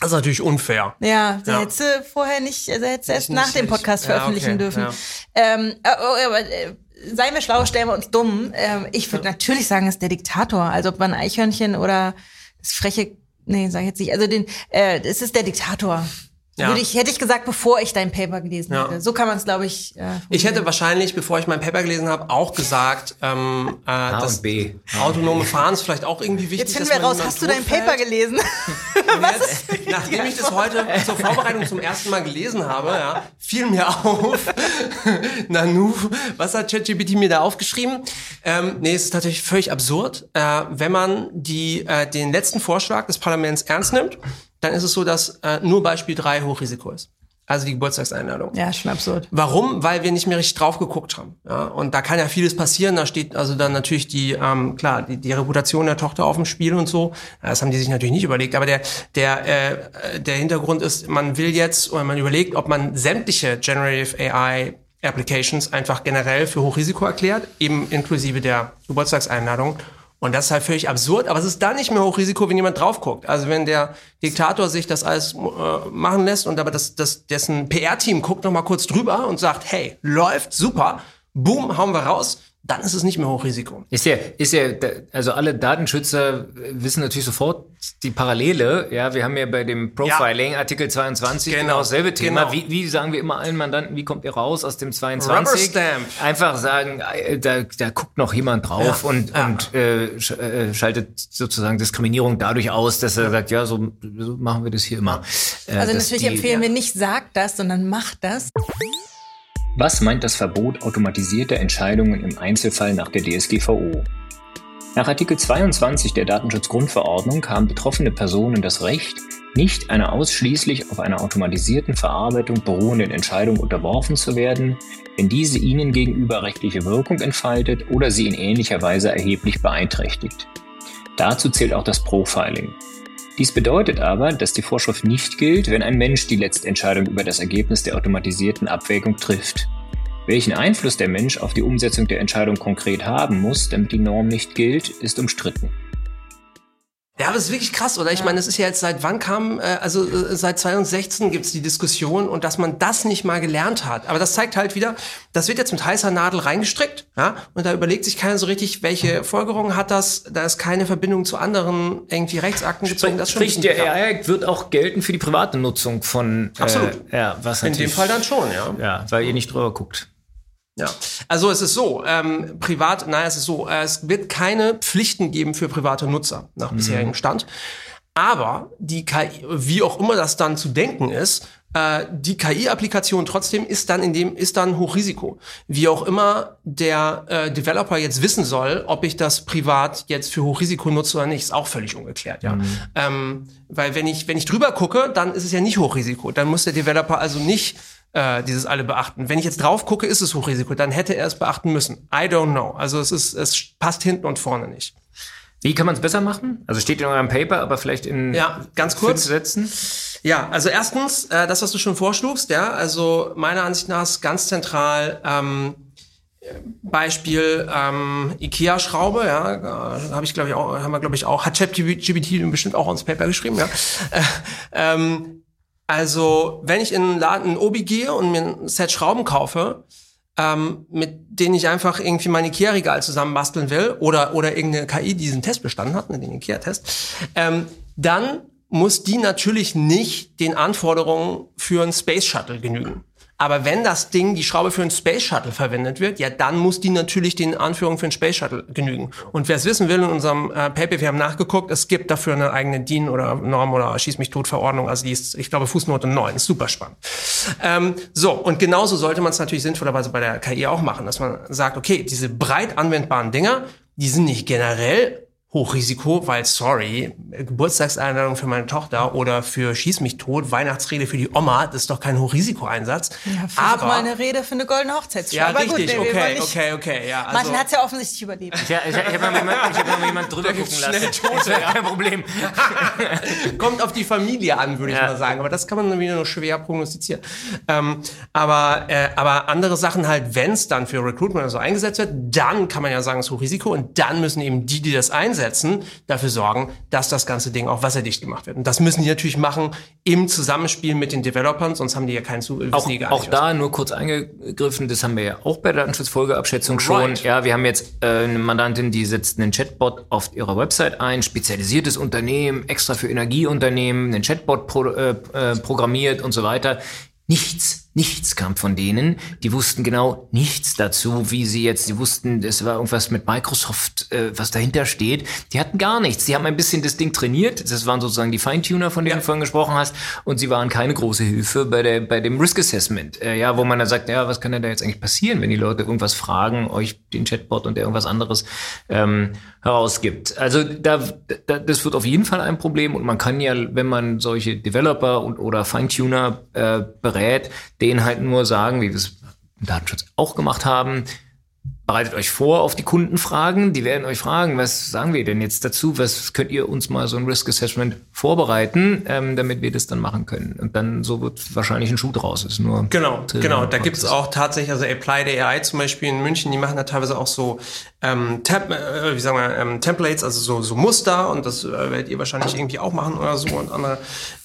Das ist natürlich unfair. Ja, ja. hättest du vorher nicht, also hättest du erst nach dem Podcast veröffentlichen ja, okay, dürfen. Ja. Ähm, äh, oh, aber äh, seien wir schlau, stellen wir uns dumm. Ähm, ich würde natürlich sagen, es ist der Diktator. Also ob man Eichhörnchen oder das freche, nee, sag ich jetzt nicht. Also den, äh, es ist der Diktator. Ja. Würde ich, hätte ich gesagt, bevor ich dein Paper gelesen ja. hätte. So kann man es, glaube ich. Äh, ich hätte wahrscheinlich, bevor ich mein Paper gelesen habe, auch gesagt, ähm, äh, A dass B. autonome Fahren ist vielleicht auch irgendwie wichtig. Jetzt finden wir raus, hast du dein Paper gelesen? Was jetzt, nachdem ich das heute zur Vorbereitung zum ersten Mal gelesen habe, ja, fiel mir auf, Nanu, was hat ChatGPT mir da aufgeschrieben? Ähm, nee, es ist tatsächlich völlig absurd, äh, wenn man die, äh, den letzten Vorschlag des Parlaments ernst nimmt dann ist es so, dass äh, nur Beispiel 3 Hochrisiko ist. Also die Geburtstagseinladung. Ja, schon absurd. Warum? Weil wir nicht mehr richtig drauf geguckt haben. Ja, und da kann ja vieles passieren. Da steht also dann natürlich die, ähm, klar, die, die Reputation der Tochter auf dem Spiel und so. Das haben die sich natürlich nicht überlegt. Aber der, der, äh, der Hintergrund ist, man will jetzt oder man überlegt, ob man sämtliche Generative AI Applications einfach generell für Hochrisiko erklärt, eben inklusive der Geburtstagseinladung. Und das ist halt völlig absurd, aber es ist da nicht mehr Hochrisiko, wenn jemand drauf guckt. Also wenn der Diktator sich das alles äh, machen lässt und aber das, das, dessen PR-Team guckt noch mal kurz drüber und sagt, hey, läuft, super, boom, hauen wir raus, dann ist es nicht mehr Hochrisiko. Ist ja, ist ja, also alle Datenschützer wissen natürlich sofort die Parallele. Ja, wir haben ja bei dem Profiling ja. Artikel 22 genau, genau dasselbe Thema. Genau. Wie, wie sagen wir immer allen Mandanten, wie kommt ihr raus aus dem 22? Einfach sagen, äh, da, da guckt noch jemand drauf ja. und, ja. und äh, äh, schaltet sozusagen Diskriminierung dadurch aus, dass er sagt, ja, so, so machen wir das hier immer. Äh, also natürlich die, empfehlen wir nicht, sagt das, sondern macht das. Was meint das Verbot automatisierter Entscheidungen im Einzelfall nach der DSGVO? Nach Artikel 22 der Datenschutzgrundverordnung haben betroffene Personen das Recht, nicht einer ausschließlich auf einer automatisierten Verarbeitung beruhenden Entscheidung unterworfen zu werden, wenn diese ihnen gegenüber rechtliche Wirkung entfaltet oder sie in ähnlicher Weise erheblich beeinträchtigt. Dazu zählt auch das Profiling. Dies bedeutet aber, dass die Vorschrift nicht gilt, wenn ein Mensch die letzte Entscheidung über das Ergebnis der automatisierten Abwägung trifft. Welchen Einfluss der Mensch auf die Umsetzung der Entscheidung konkret haben muss, damit die Norm nicht gilt, ist umstritten. Ja, aber es ist wirklich krass, oder? Ich ja. meine, es ist ja jetzt seit wann kam, äh, also äh, seit 2016 gibt's die Diskussion und dass man das nicht mal gelernt hat. Aber das zeigt halt wieder, das wird jetzt mit heißer Nadel reingestrickt, ja, und da überlegt sich keiner so richtig, welche Folgerungen hat das. Da ist keine Verbindung zu anderen irgendwie Rechtsakten gezogen. Das Sprich, der AI wird auch gelten für die private Nutzung von. Absolut. Äh, ja, was In dem Fall dann schon, ja. Ja, weil ihr nicht drüber guckt. Ja, also es ist so, ähm, privat, naja, es ist so, äh, es wird keine Pflichten geben für private Nutzer nach mhm. bisherigem Stand. Aber die KI, wie auch immer das dann zu denken ist, äh, die KI-Applikation trotzdem ist dann in dem ist dann Hochrisiko. Wie auch immer der äh, Developer jetzt wissen soll, ob ich das privat jetzt für Hochrisiko nutze oder nicht, ist auch völlig ungeklärt. Ja, mhm. ähm, weil wenn ich wenn ich drüber gucke, dann ist es ja nicht Hochrisiko. Dann muss der Developer also nicht äh, dieses alle beachten. Wenn ich jetzt drauf gucke, ist es Hochrisiko, dann hätte er es beachten müssen. I don't know. Also es ist, es passt hinten und vorne nicht. Wie kann man es besser machen? Also steht in eurem Paper, aber vielleicht in ja, ganz kurz Sätzen. Ja, also erstens, äh, das, was du schon vorschlugst, ja, also meiner Ansicht nach ist ganz zentral ähm, Beispiel ähm, IKEA-Schraube, ja, äh, habe ich glaube ich auch, haben wir glaube ich auch, hat ChatGPT bestimmt auch ins Paper geschrieben, ja. Äh, ähm, also, wenn ich in einen Laden, in Obi gehe und mir ein Set Schrauben kaufe, ähm, mit denen ich einfach irgendwie mein Ikea-Regal zusammenbasteln will oder, oder irgendeine KI, die diesen Test bestanden hat, ne, den Ikea-Test, ähm, dann muss die natürlich nicht den Anforderungen für ein Space Shuttle genügen. Aber wenn das Ding, die Schraube für ein Space Shuttle verwendet wird, ja, dann muss die natürlich den Anführungen für ein Space Shuttle genügen. Und wer es wissen will, in unserem äh, Paper, wir haben nachgeguckt, es gibt dafür eine eigene DIN oder Norm oder Schieß mich tot Verordnung. Also die ist, ich glaube, Fußnote 9. Ist super spannend. Ähm, so, und genauso sollte man es natürlich sinnvollerweise bei der KI auch machen, dass man sagt, okay, diese breit anwendbaren Dinger, die sind nicht generell Hochrisiko, weil sorry, Geburtstagseinladung für meine Tochter oder für Schieß mich tot, Weihnachtsrede für die Oma, das ist doch kein Hochrisikoeinsatz. Ja, aber mal eine Rede für eine goldene Hochzeitsfeier. Ja, aber richtig, gut, okay, okay, okay, ja. Also, Martin hat es ja offensichtlich überlebt. Ja, ich, ich habe mal jemand, hab mal jemand drüber gucken lassen. Tote, ja. Kein Problem. Kommt auf die Familie an, würde ich ja. mal sagen. Aber das kann man wieder nur schwer prognostizieren. Ähm, aber, äh, aber andere Sachen halt, wenn es dann für Recruitment oder so eingesetzt wird, dann kann man ja sagen, es ist Hochrisiko und dann müssen eben die, die das einsetzen, einsetzen, dafür sorgen, dass das ganze Ding auch wasserdicht gemacht wird. Und das müssen die natürlich machen im Zusammenspiel mit den Developern, sonst haben die ja keinen Zugriff. Auch, auch da nur kurz eingegriffen, das haben wir ja auch bei der Datenschutzfolgeabschätzung schon. Right. Ja, wir haben jetzt äh, eine Mandantin, die setzt einen Chatbot auf ihrer Website ein, spezialisiertes Unternehmen, extra für Energieunternehmen, einen Chatbot pro, äh, äh programmiert und so weiter. Nichts, nichts kam von denen. Die wussten genau nichts dazu, wie sie jetzt, sie wussten, es war irgendwas mit Microsoft, äh, was dahinter steht. Die hatten gar nichts. Die haben ein bisschen das Ding trainiert. Das waren sozusagen die Feintuner, von denen ja. du vorhin gesprochen hast. Und sie waren keine große Hilfe bei der, bei dem Risk Assessment. Äh, ja, wo man dann sagt, ja, was kann denn da jetzt eigentlich passieren, wenn die Leute irgendwas fragen, euch den Chatbot und der irgendwas anderes ähm, herausgibt. Also da, da, das wird auf jeden Fall ein Problem. Und man kann ja, wenn man solche Developer und oder Feintuner äh, berät, denen halt nur sagen, wie wir es im Datenschutz auch gemacht haben, bereitet euch vor auf die Kundenfragen. Die werden euch fragen, was sagen wir denn jetzt dazu? Was könnt ihr uns mal so ein Risk Assessment vorbereiten, ähm, damit wir das dann machen können? Und dann so wird wahrscheinlich ein Schuh draus. Ist nur genau, genau. Da gibt es auch tatsächlich, also Apply the AI zum Beispiel in München, die machen da teilweise auch so ähm, Temp äh, wie sagen wir, ähm, Templates, also so, so Muster und das äh, werdet ihr wahrscheinlich irgendwie auch machen oder so und andere.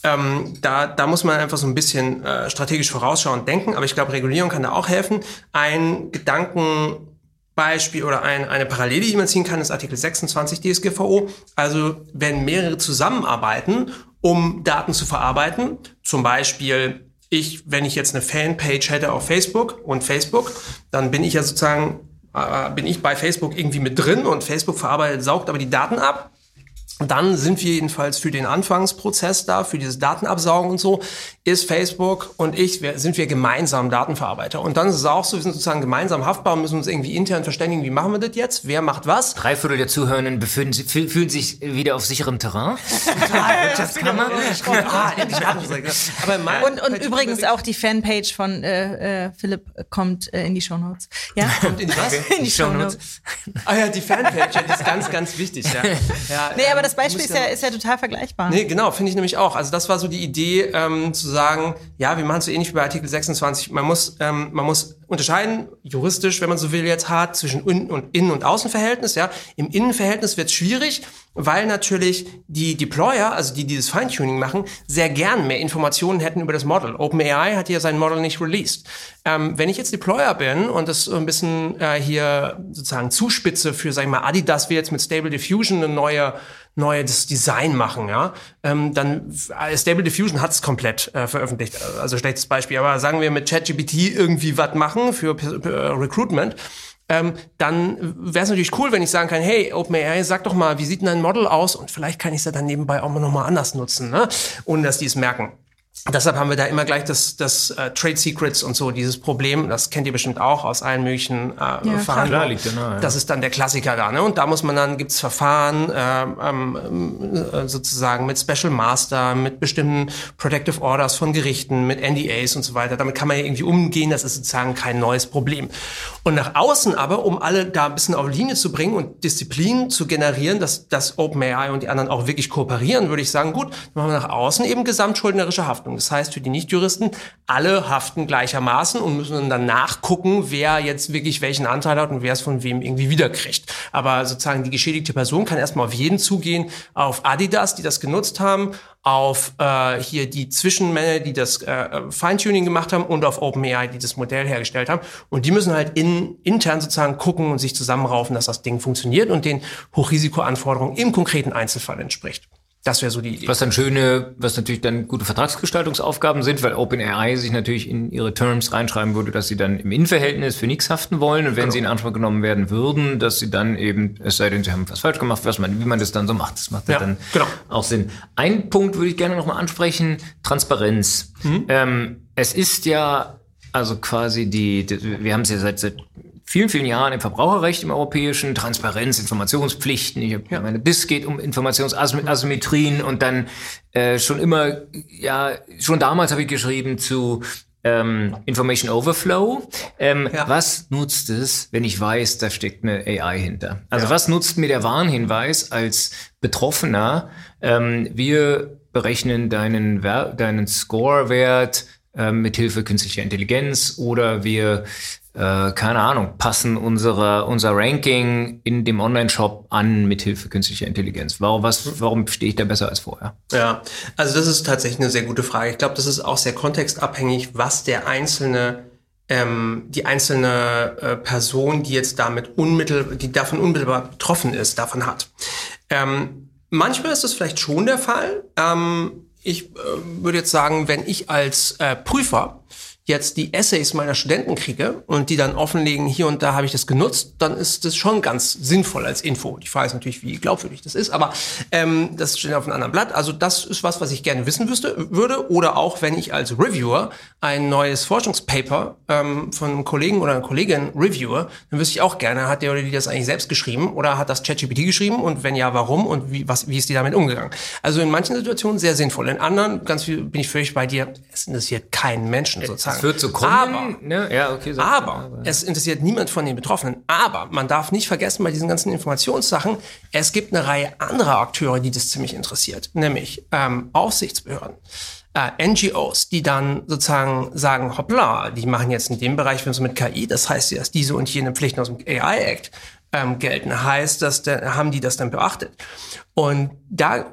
Ähm, da, da muss man einfach so ein bisschen äh, strategisch vorausschauend denken, aber ich glaube, Regulierung kann da auch helfen. Ein Gedanken Beispiel oder ein, eine Parallele, die man ziehen kann, ist Artikel 26 DSGVO. Also wenn mehrere zusammenarbeiten, um Daten zu verarbeiten, zum Beispiel ich, wenn ich jetzt eine Fanpage hätte auf Facebook und Facebook, dann bin ich ja sozusagen, äh, bin ich bei Facebook irgendwie mit drin und Facebook verarbeitet, saugt aber die Daten ab dann sind wir jedenfalls für den Anfangsprozess da, für dieses Datenabsaugen und so, ist Facebook und ich, wir, sind wir gemeinsam Datenverarbeiter. Und dann ist es auch so, wir sind sozusagen gemeinsam haftbar, müssen uns irgendwie intern verständigen, wie machen wir das jetzt, wer macht was. Drei Viertel der Zuhörenden befühlen, fühlen sich wieder auf sicherem Terrain. Wirtschaftskammer. ah, und und übrigens auch die Fanpage von äh, äh, Philipp kommt äh, in die Shownotes. Ja? Kommt in die was? in die Shownotes. ah ja, die Fanpage, ja, die ist ganz, ganz wichtig. Ja. Ja, nee, aber das Beispiel ist ja, ist ja total vergleichbar. Nee, genau, finde ich nämlich auch. Also das war so die Idee, ähm, zu sagen, ja, wir machen es so ähnlich wie bei Artikel 26. Man muss, ähm, man muss unterscheiden, juristisch, wenn man so will, jetzt hart, zwischen Innen- und Innen- und Außenverhältnis. Ja, Im Innenverhältnis wird es schwierig, weil natürlich die Deployer, also die, die dieses Feintuning machen, sehr gern mehr Informationen hätten über das Model. OpenAI hat ja sein Model nicht released. Ähm, wenn ich jetzt Deployer bin und das ein bisschen äh, hier sozusagen zuspitze für, sag ich mal, Adidas will jetzt mit Stable Diffusion eine neue neues Design machen, ja, ähm, dann äh, Stable Diffusion hat es komplett äh, veröffentlicht, also schlechtes Beispiel, aber sagen wir mit ChatGPT irgendwie was machen für äh, Recruitment, ähm, dann wäre es natürlich cool, wenn ich sagen kann, hey, OpenAI, sag doch mal, wie sieht denn dein Model aus? Und vielleicht kann ich es ja dann nebenbei auch mal nochmal anders nutzen, ne? ohne dass die es merken. Deshalb haben wir da immer gleich das, das uh, Trade Secrets und so, dieses Problem, das kennt ihr bestimmt auch aus allen möglichen äh, ja, Verhandlungen. Klar, liegt genau, ja. Das ist dann der Klassiker da. Ne? Und da muss man dann, gibt's Verfahren äh, ähm, äh, sozusagen mit Special Master, mit bestimmten Protective Orders von Gerichten, mit NDAs und so weiter. Damit kann man ja irgendwie umgehen, das ist sozusagen kein neues Problem. Und nach außen aber, um alle da ein bisschen auf Linie zu bringen und Disziplin zu generieren, dass, dass OpenAI und die anderen auch wirklich kooperieren, würde ich sagen, gut, dann machen wir nach außen eben gesamtschuldnerische Haftung. Haftung. Das heißt, für die Nichtjuristen, alle haften gleichermaßen und müssen dann nachgucken, wer jetzt wirklich welchen Anteil hat und wer es von wem irgendwie wiederkriegt. Aber sozusagen die geschädigte Person kann erstmal auf jeden zugehen, auf Adidas, die das genutzt haben, auf äh, hier die Zwischenmänner, die das äh, Feintuning gemacht haben und auf OpenAI, die das Modell hergestellt haben. Und die müssen halt in, intern sozusagen gucken und sich zusammenraufen, dass das Ding funktioniert und den Hochrisikoanforderungen im konkreten Einzelfall entspricht. Das wäre so die Idee. Was dann schöne, was natürlich dann gute Vertragsgestaltungsaufgaben sind, weil OpenAI sich natürlich in ihre Terms reinschreiben würde, dass sie dann im Innenverhältnis für nichts haften wollen und wenn genau. sie in Anspruch genommen werden würden, dass sie dann eben, es sei denn, sie haben was falsch gemacht, was man, wie man das dann so macht. Das macht ja, dann genau. auch Sinn. Ein Punkt würde ich gerne nochmal ansprechen, Transparenz. Mhm. Ähm, es ist ja also quasi die, die wir haben es ja seit, seit vielen, vielen Jahren im Verbraucherrecht im europäischen, Transparenz, Informationspflichten. Ich habe ja. meine BIS geht um Informationsasymmetrien und dann äh, schon immer, ja, schon damals habe ich geschrieben zu ähm, Information Overflow. Ähm, ja. Was nutzt es, wenn ich weiß, da steckt eine AI hinter? Also ja. was nutzt mir der Warnhinweis als Betroffener? Ähm, wir berechnen deinen, deinen Score-Wert äh, mit Hilfe künstlicher Intelligenz oder wir äh, keine Ahnung, passen unsere, unser Ranking in dem Online-Shop an mit Hilfe künstlicher Intelligenz? Warum, was, warum stehe ich da besser als vorher? Ja, also das ist tatsächlich eine sehr gute Frage. Ich glaube, das ist auch sehr kontextabhängig, was der einzelne ähm, die einzelne äh, Person, die jetzt damit unmittelbar, die davon unmittelbar betroffen ist, davon hat. Ähm, manchmal ist das vielleicht schon der Fall. Ähm, ich äh, würde jetzt sagen, wenn ich als äh, Prüfer jetzt die Essays meiner Studenten kriege und die dann offenlegen, hier und da habe ich das genutzt, dann ist das schon ganz sinnvoll als Info. Die Frage ist natürlich, wie glaubwürdig das ist, aber ähm, das steht auf einem anderen Blatt. Also das ist was, was ich gerne wissen wüsste, würde. Oder auch, wenn ich als Reviewer ein neues Forschungspaper ähm, von einem Kollegen oder einer Kollegin reviewe, dann wüsste ich auch gerne, hat der oder die das eigentlich selbst geschrieben oder hat das ChatGPT geschrieben und wenn ja, warum und wie, was, wie ist die damit umgegangen? Also in manchen Situationen sehr sinnvoll. In anderen, ganz viel bin ich völlig bei dir, es interessiert keinen Menschen sozusagen. Es wird so kommen. Aber, ne? ja, okay, so aber, aber, es interessiert niemand von den Betroffenen. Aber man darf nicht vergessen bei diesen ganzen Informationssachen, es gibt eine Reihe anderer Akteure, die das ziemlich interessiert, nämlich ähm, Aufsichtsbehörden. Äh, NGOs, die dann sozusagen sagen, hoppla, die machen jetzt in dem Bereich wenn so mit KI, das heißt, dass diese und jene Pflichten aus dem AI Act ähm, gelten, heißt, dass da, haben die das dann beachtet. Und da, äh,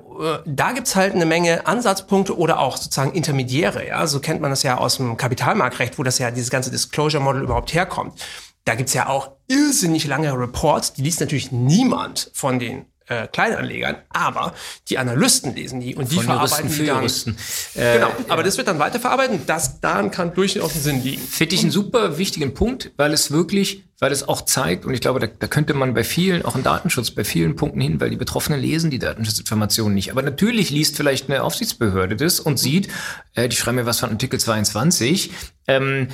da gibt's halt eine Menge Ansatzpunkte oder auch sozusagen Intermediäre. Ja? So kennt man das ja aus dem Kapitalmarktrecht, wo das ja dieses ganze Disclosure Model überhaupt herkommt. Da gibt's ja auch irrsinnig lange Reports, die liest natürlich niemand von den äh, Kleinanlegern, aber die Analysten lesen die und die Von verarbeiten Juristen die dann. Juristen. Äh, genau, aber das wird dann weiterverarbeitet. Das daran kann durchaus einen Sinn liegen. Finde ich einen super wichtigen Punkt, weil es wirklich, weil es auch zeigt, und ich glaube, da, da könnte man bei vielen, auch im Datenschutz, bei vielen Punkten hin, weil die Betroffenen lesen die Datenschutzinformationen nicht. Aber natürlich liest vielleicht eine Aufsichtsbehörde das und sieht, äh, die schreiben mir was von Artikel 22. Ähm,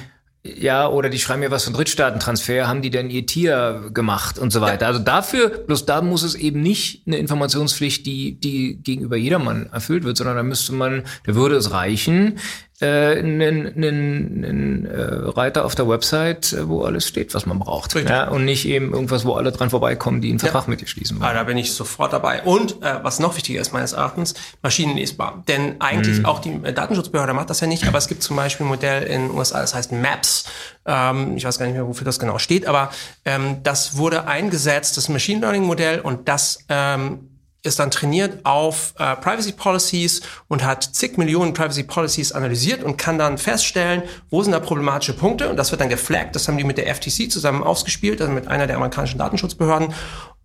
ja, oder die schreiben mir was von Drittstaatentransfer, haben die denn ihr Tier gemacht und so weiter. Ja. Also dafür, bloß da muss es eben nicht eine Informationspflicht, die, die gegenüber jedermann erfüllt wird, sondern da müsste man, da würde es reichen, einen, einen äh, Reiter auf der Website, äh, wo alles steht, was man braucht. Ja, und nicht eben irgendwas, wo alle dran vorbeikommen, die einen Vertrag ja. mit dir schließen wollen. Ah, da bin ich sofort dabei. Und äh, was noch wichtiger ist meines Erachtens, maschinenlesbar. Denn eigentlich mhm. auch die äh, Datenschutzbehörde macht das ja nicht, aber es gibt zum Beispiel ein Modell in den USA, das heißt MAPS. Ähm, ich weiß gar nicht mehr, wofür das genau steht, aber ähm, das wurde eingesetzt, das Machine Learning Modell und das ähm, ist dann trainiert auf äh, Privacy Policies und hat zig Millionen Privacy Policies analysiert und kann dann feststellen, wo sind da problematische Punkte und das wird dann geflaggt. Das haben die mit der FTC zusammen ausgespielt, also mit einer der amerikanischen Datenschutzbehörden.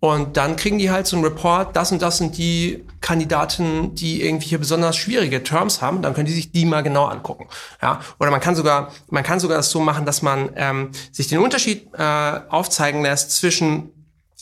Und dann kriegen die halt so einen Report, das und das sind die Kandidaten, die irgendwie hier besonders schwierige Terms haben, dann können die sich die mal genau angucken. Ja? Oder man kann sogar, man kann sogar das so machen, dass man ähm, sich den Unterschied äh, aufzeigen lässt zwischen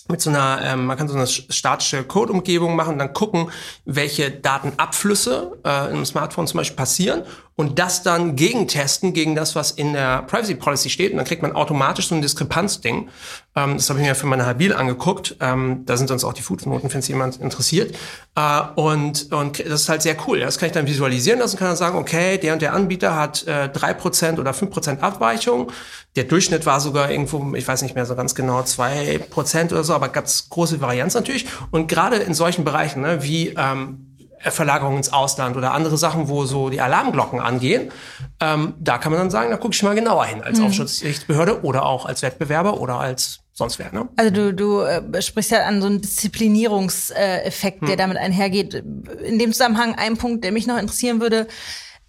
mit so einer, ähm, man kann so eine statische Code-Umgebung machen und dann gucken, welche Datenabflüsse äh, im Smartphone zum Beispiel passieren und das dann gegentesten gegen das, was in der Privacy Policy steht. Und dann kriegt man automatisch so ein Diskrepanzding. Ähm, das habe ich mir für meine Habil angeguckt. Ähm, da sind sonst auch die Footnoten, wenn es jemand interessiert. Äh, und, und das ist halt sehr cool. Das kann ich dann visualisieren lassen, kann dann sagen, okay, der und der Anbieter hat äh, 3% oder 5% Abweichung. Der Durchschnitt war sogar irgendwo, ich weiß nicht mehr so ganz genau, 2% oder so, aber ganz große Varianz natürlich. Und gerade in solchen Bereichen, ne, wie ähm, Verlagerung ins Ausland oder andere Sachen, wo so die Alarmglocken angehen, ähm, da kann man dann sagen, da gucke ich mal genauer hin als mhm. Aufsichtsbehörde oder auch als Wettbewerber oder als sonst wer. Ne? Also du, du äh, sprichst ja an so einen Disziplinierungseffekt, hm. der damit einhergeht. In dem Zusammenhang ein Punkt, der mich noch interessieren würde,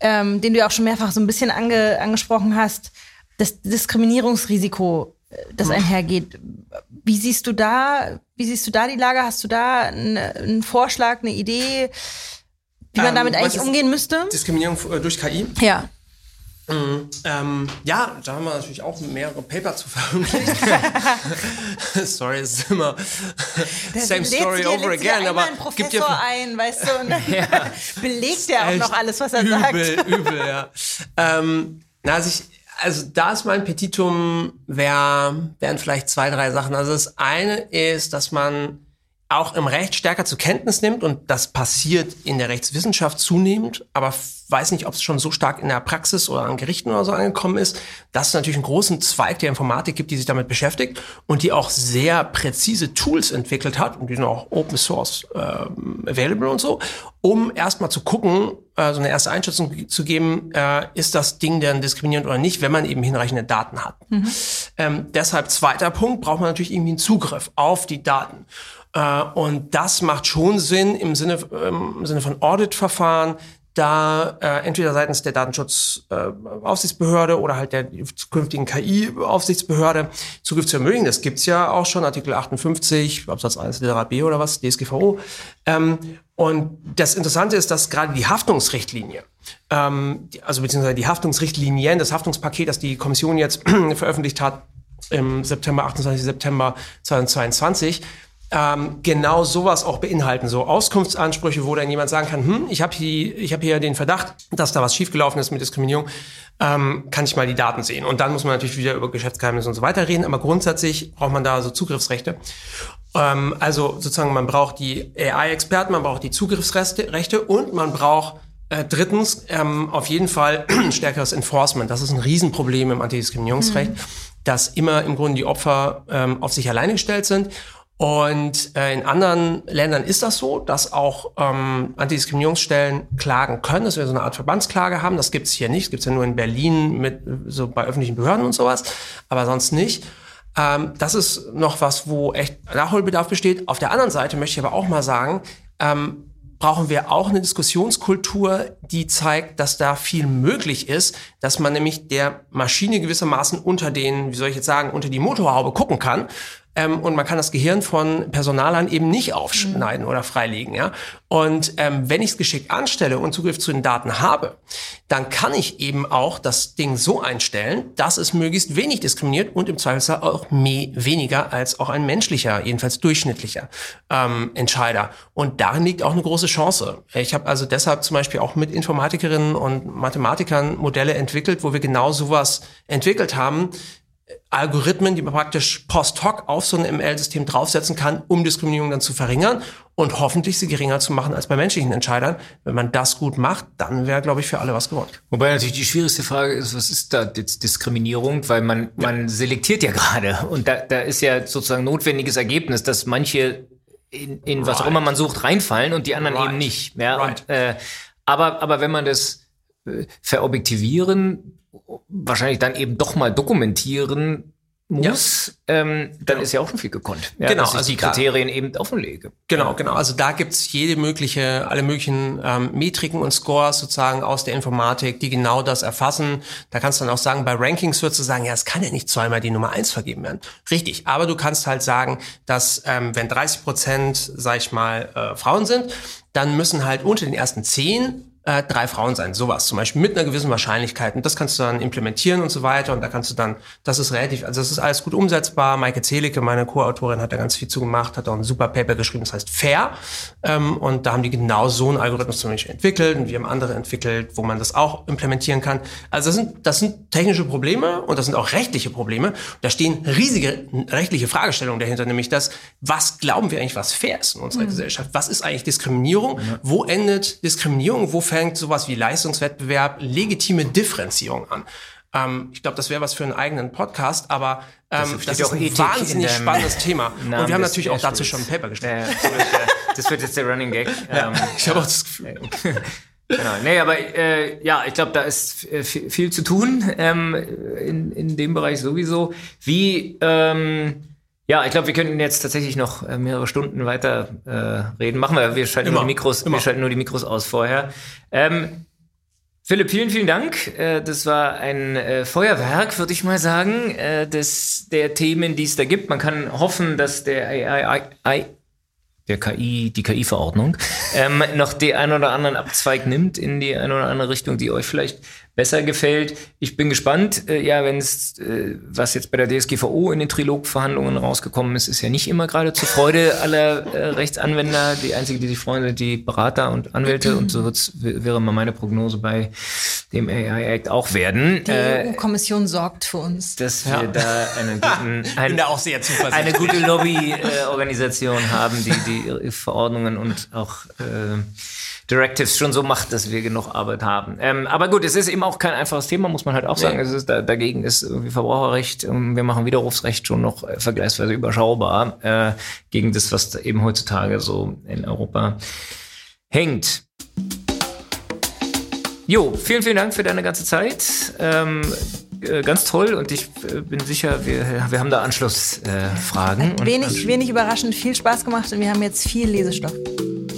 ähm, den du ja auch schon mehrfach so ein bisschen ange, angesprochen hast, das Diskriminierungsrisiko, das hm. einhergeht. Wie siehst du da, wie siehst du da die Lage? Hast du da einen Vorschlag, eine Idee, wie man ähm, damit eigentlich umgehen müsste? Diskriminierung äh, durch KI? Ja. Mhm. Ähm, ja, da haben wir natürlich auch mehrere Paper zu veröffentlicht. Sorry, es ist immer das same story dir, over again. Aber einen Professor gibt ja ein, weißt du, und dann ja. belegt er auch noch alles, was er übel, sagt. Übel, ja. Ähm, na, also ich, Also da ist mein Petitum, wär, wären vielleicht zwei, drei Sachen. Also das eine ist, dass man auch im Recht stärker zur Kenntnis nimmt und das passiert in der Rechtswissenschaft zunehmend, aber weiß nicht, ob es schon so stark in der Praxis oder an Gerichten oder so angekommen ist, dass es natürlich einen großen Zweig der Informatik gibt, die sich damit beschäftigt und die auch sehr präzise Tools entwickelt hat und die sind auch Open Source äh, available und so, um erstmal zu gucken, äh, so eine erste Einschätzung zu geben, äh, ist das Ding denn diskriminierend oder nicht, wenn man eben hinreichende Daten hat. Mhm. Ähm, deshalb zweiter Punkt, braucht man natürlich irgendwie einen Zugriff auf die Daten. Äh, und das macht schon Sinn im Sinne, ähm, im Sinne von Auditverfahren, da äh, entweder seitens der Datenschutzaufsichtsbehörde äh, oder halt der zukünftigen KI-Aufsichtsbehörde Zugriff zu ermöglichen. Das gibt's ja auch schon, Artikel 58, Absatz 1, Literat B oder was, DSGVO. Ähm, und das Interessante ist, dass gerade die Haftungsrichtlinie, ähm, also beziehungsweise die Haftungsrichtlinien, das Haftungspaket, das die Kommission jetzt veröffentlicht hat, im September, 28. September 2022, ähm, genau sowas auch beinhalten, so Auskunftsansprüche, wo dann jemand sagen kann, hm, ich habe hier, ich hab hier den Verdacht, dass da was schiefgelaufen ist mit Diskriminierung, ähm, kann ich mal die Daten sehen. Und dann muss man natürlich wieder über Geschäftsgeheimnisse und so weiter reden, aber grundsätzlich braucht man da so Zugriffsrechte. Ähm, also sozusagen, man braucht die AI-Experten, man braucht die Zugriffsrechte und man braucht äh, drittens ähm, auf jeden Fall stärkeres Enforcement. Das ist ein Riesenproblem im Antidiskriminierungsrecht. Mhm dass immer im Grunde die Opfer ähm, auf sich alleine gestellt sind und äh, in anderen Ländern ist das so, dass auch ähm, Antidiskriminierungsstellen klagen können, dass wir so eine Art Verbandsklage haben. Das gibt's hier nicht. Das gibt's ja nur in Berlin mit so bei öffentlichen Behörden und sowas, aber sonst nicht. Ähm, das ist noch was, wo echt Nachholbedarf besteht. Auf der anderen Seite möchte ich aber auch mal sagen, ähm, brauchen wir auch eine Diskussionskultur, die zeigt, dass da viel möglich ist, dass man nämlich der Maschine gewissermaßen unter den, wie soll ich jetzt sagen, unter die Motorhaube gucken kann ähm, und man kann das Gehirn von Personalern eben nicht aufschneiden mhm. oder freilegen. Ja? Und ähm, wenn ich es geschickt anstelle und Zugriff zu den Daten habe, dann kann ich eben auch das Ding so einstellen, dass es möglichst wenig diskriminiert und im Zweifelsfall auch mehr, weniger als auch ein menschlicher, jedenfalls durchschnittlicher ähm, Entscheider. Und darin liegt auch eine große Chance. Ich habe also deshalb zum Beispiel auch mit Informatikerinnen und Mathematikern Modelle entwickelt, wo wir genau sowas entwickelt haben, Algorithmen, die man praktisch post hoc auf so ein ML-System draufsetzen kann, um Diskriminierung dann zu verringern und hoffentlich sie geringer zu machen als bei menschlichen Entscheidern. Wenn man das gut macht, dann wäre, glaube ich, für alle was gewonnen. Wobei natürlich die schwierigste Frage ist, was ist da jetzt Diskriminierung? Weil man, ja. man selektiert ja gerade und da, da ist ja sozusagen notwendiges Ergebnis, dass manche in, in right. was auch immer man sucht reinfallen und die anderen right. eben nicht. Ja, right. und, äh, aber, aber wenn man das äh, verobjektivieren wahrscheinlich dann eben doch mal dokumentieren muss, ja. ähm, dann genau. ist ja auch schon viel gekonnt. Ja, genau, dass ich also die Kriterien da, eben offenlege. Genau, genau. Also da gibt's jede mögliche, alle möglichen ähm, Metriken und Scores sozusagen aus der Informatik, die genau das erfassen. Da kannst du dann auch sagen, bei Rankings würdest du sagen, ja, es kann ja nicht zweimal die Nummer eins vergeben werden. Richtig, aber du kannst halt sagen, dass ähm, wenn 30 Prozent, sag ich mal, äh, Frauen sind, dann müssen halt unter den ersten zehn äh, drei Frauen sein, sowas zum Beispiel mit einer gewissen Wahrscheinlichkeit. Und das kannst du dann implementieren und so weiter. Und da kannst du dann, das ist relativ, also das ist alles gut umsetzbar. Maike Zelicke, meine Co-Autorin, hat da ganz viel zugemacht, hat auch ein super Paper geschrieben, das heißt Fair. Ähm, und da haben die genau so einen Algorithmus zum Beispiel entwickelt und wir haben andere entwickelt, wo man das auch implementieren kann. Also das sind, das sind technische Probleme und das sind auch rechtliche Probleme. Da stehen riesige rechtliche Fragestellungen dahinter, nämlich das, was glauben wir eigentlich, was fair ist in unserer mhm. Gesellschaft? Was ist eigentlich Diskriminierung? Ja. Wo endet Diskriminierung? Wo fällt fängt sowas wie Leistungswettbewerb, legitime Differenzierung an. Ähm, ich glaube, das wäre was für einen eigenen Podcast, aber ähm, das, das ist ein Ethik wahnsinnig spannendes Thema. Namen Und wir haben natürlich auch dazu schon ein Paper geschrieben. Ja, das, wird jetzt der Running Gag. Ja, ähm, ich habe auch das Gefühl. Genau. Nee, aber äh, ja, ich glaube, da ist viel, viel zu tun ähm, in, in dem Bereich sowieso. Wie ähm, ja, ich glaube, wir könnten jetzt tatsächlich noch äh, mehrere Stunden weiter äh, reden. Machen wir, wir schalten, nur die, Mikros, wir schalten nur die Mikros aus vorher. Ähm, Philipp, vielen, vielen Dank. Äh, das war ein äh, Feuerwerk, würde ich mal sagen, des, der Themen, die es da gibt. Man kann hoffen, dass der AI, AI der KI, die KI-Verordnung, ähm, noch den einen oder anderen Abzweig nimmt in die eine oder andere Richtung, die euch vielleicht besser gefällt. Ich bin gespannt. Äh, ja, wenn es, äh, was jetzt bei der DSGVO in den Trilogverhandlungen rausgekommen ist, ist ja nicht immer gerade zur Freude aller äh, Rechtsanwender. Die einzige, die sich freuen, sind die Berater und Anwälte. Und so wird's, wäre mal meine Prognose bei dem AI Act auch werden. Die äh, EU-Kommission sorgt für uns. Dass wir ja. da einen guten, ein, auch sehr eine gute Lobbyorganisation äh, haben, die die Verordnungen und auch äh, Directives schon so macht, dass wir genug Arbeit haben. Ähm, aber gut, es ist eben auch kein einfaches Thema, muss man halt auch sagen. Nee. Es ist, da, dagegen ist irgendwie Verbraucherrecht, ähm, wir machen Widerrufsrecht schon noch äh, vergleichsweise überschaubar äh, gegen das, was eben heutzutage so in Europa hängt. Jo, vielen, vielen Dank für deine ganze Zeit. Ähm, äh, ganz toll und ich äh, bin sicher, wir, wir haben da Anschlussfragen. Äh, wenig, Anschluss wenig überraschend, viel Spaß gemacht und wir haben jetzt viel Lesestoff.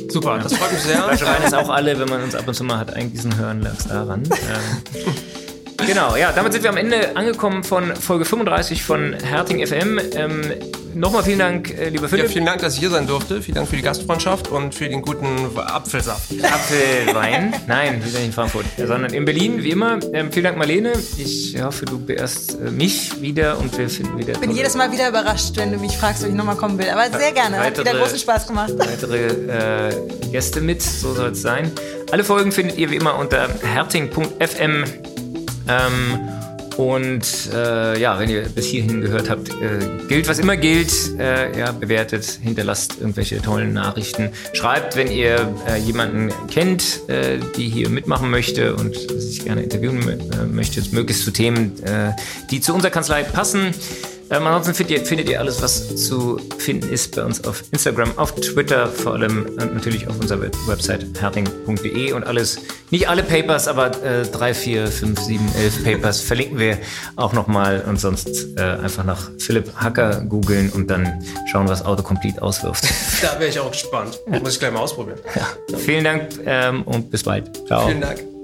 Super, das freut mich sehr. Wein ist auch alle, wenn man uns ab und zu mal hat eingießen hören, lag es daran. Ähm, Genau, ja, damit sind wir am Ende angekommen von Folge 35 von Herting FM. Ähm, Nochmal vielen Dank, äh, lieber Philipp. Ja, vielen Dank, dass ich hier sein durfte. Vielen Dank für die Gastfreundschaft und für den guten Apfelsaft. Apfelwein? Nein, wieder nicht in Frankfurt, sondern in Berlin, wie immer. Ähm, vielen Dank, Marlene. Ich hoffe, du beehrst äh, mich wieder und wir finden wieder. Ich bin jedes Mal wieder überrascht, wenn du mich fragst, ob ich nochmal kommen will. Aber sehr gerne. Weitere, Hat wieder großen Spaß gemacht. Weitere äh, Gäste mit, so soll es sein. Alle Folgen findet ihr wie immer unter herting.fm ähm, und äh, ja, wenn ihr bis hierhin gehört habt, äh, gilt, was immer gilt. Äh, ja, bewertet, hinterlasst irgendwelche tollen Nachrichten. Schreibt, wenn ihr äh, jemanden kennt, äh, die hier mitmachen möchte und sich gerne interviewen äh, möchte, möglichst zu Themen, die zu unserer Kanzlei passen. Ähm, ansonsten findet ihr, findet ihr, alles, was zu finden ist, bei uns auf Instagram, auf Twitter vor allem und natürlich auf unserer Website herting.de und alles, nicht alle Papers, aber äh, drei, vier, fünf, sieben, elf Papers verlinken wir auch nochmal und sonst äh, einfach nach Philipp Hacker googeln und dann schauen, was Autocomplete auswirft. Da wäre ich auch gespannt. Ja. Muss ich gleich mal ausprobieren. Ja. Vielen Dank ähm, und bis bald. Ciao. Vielen Dank.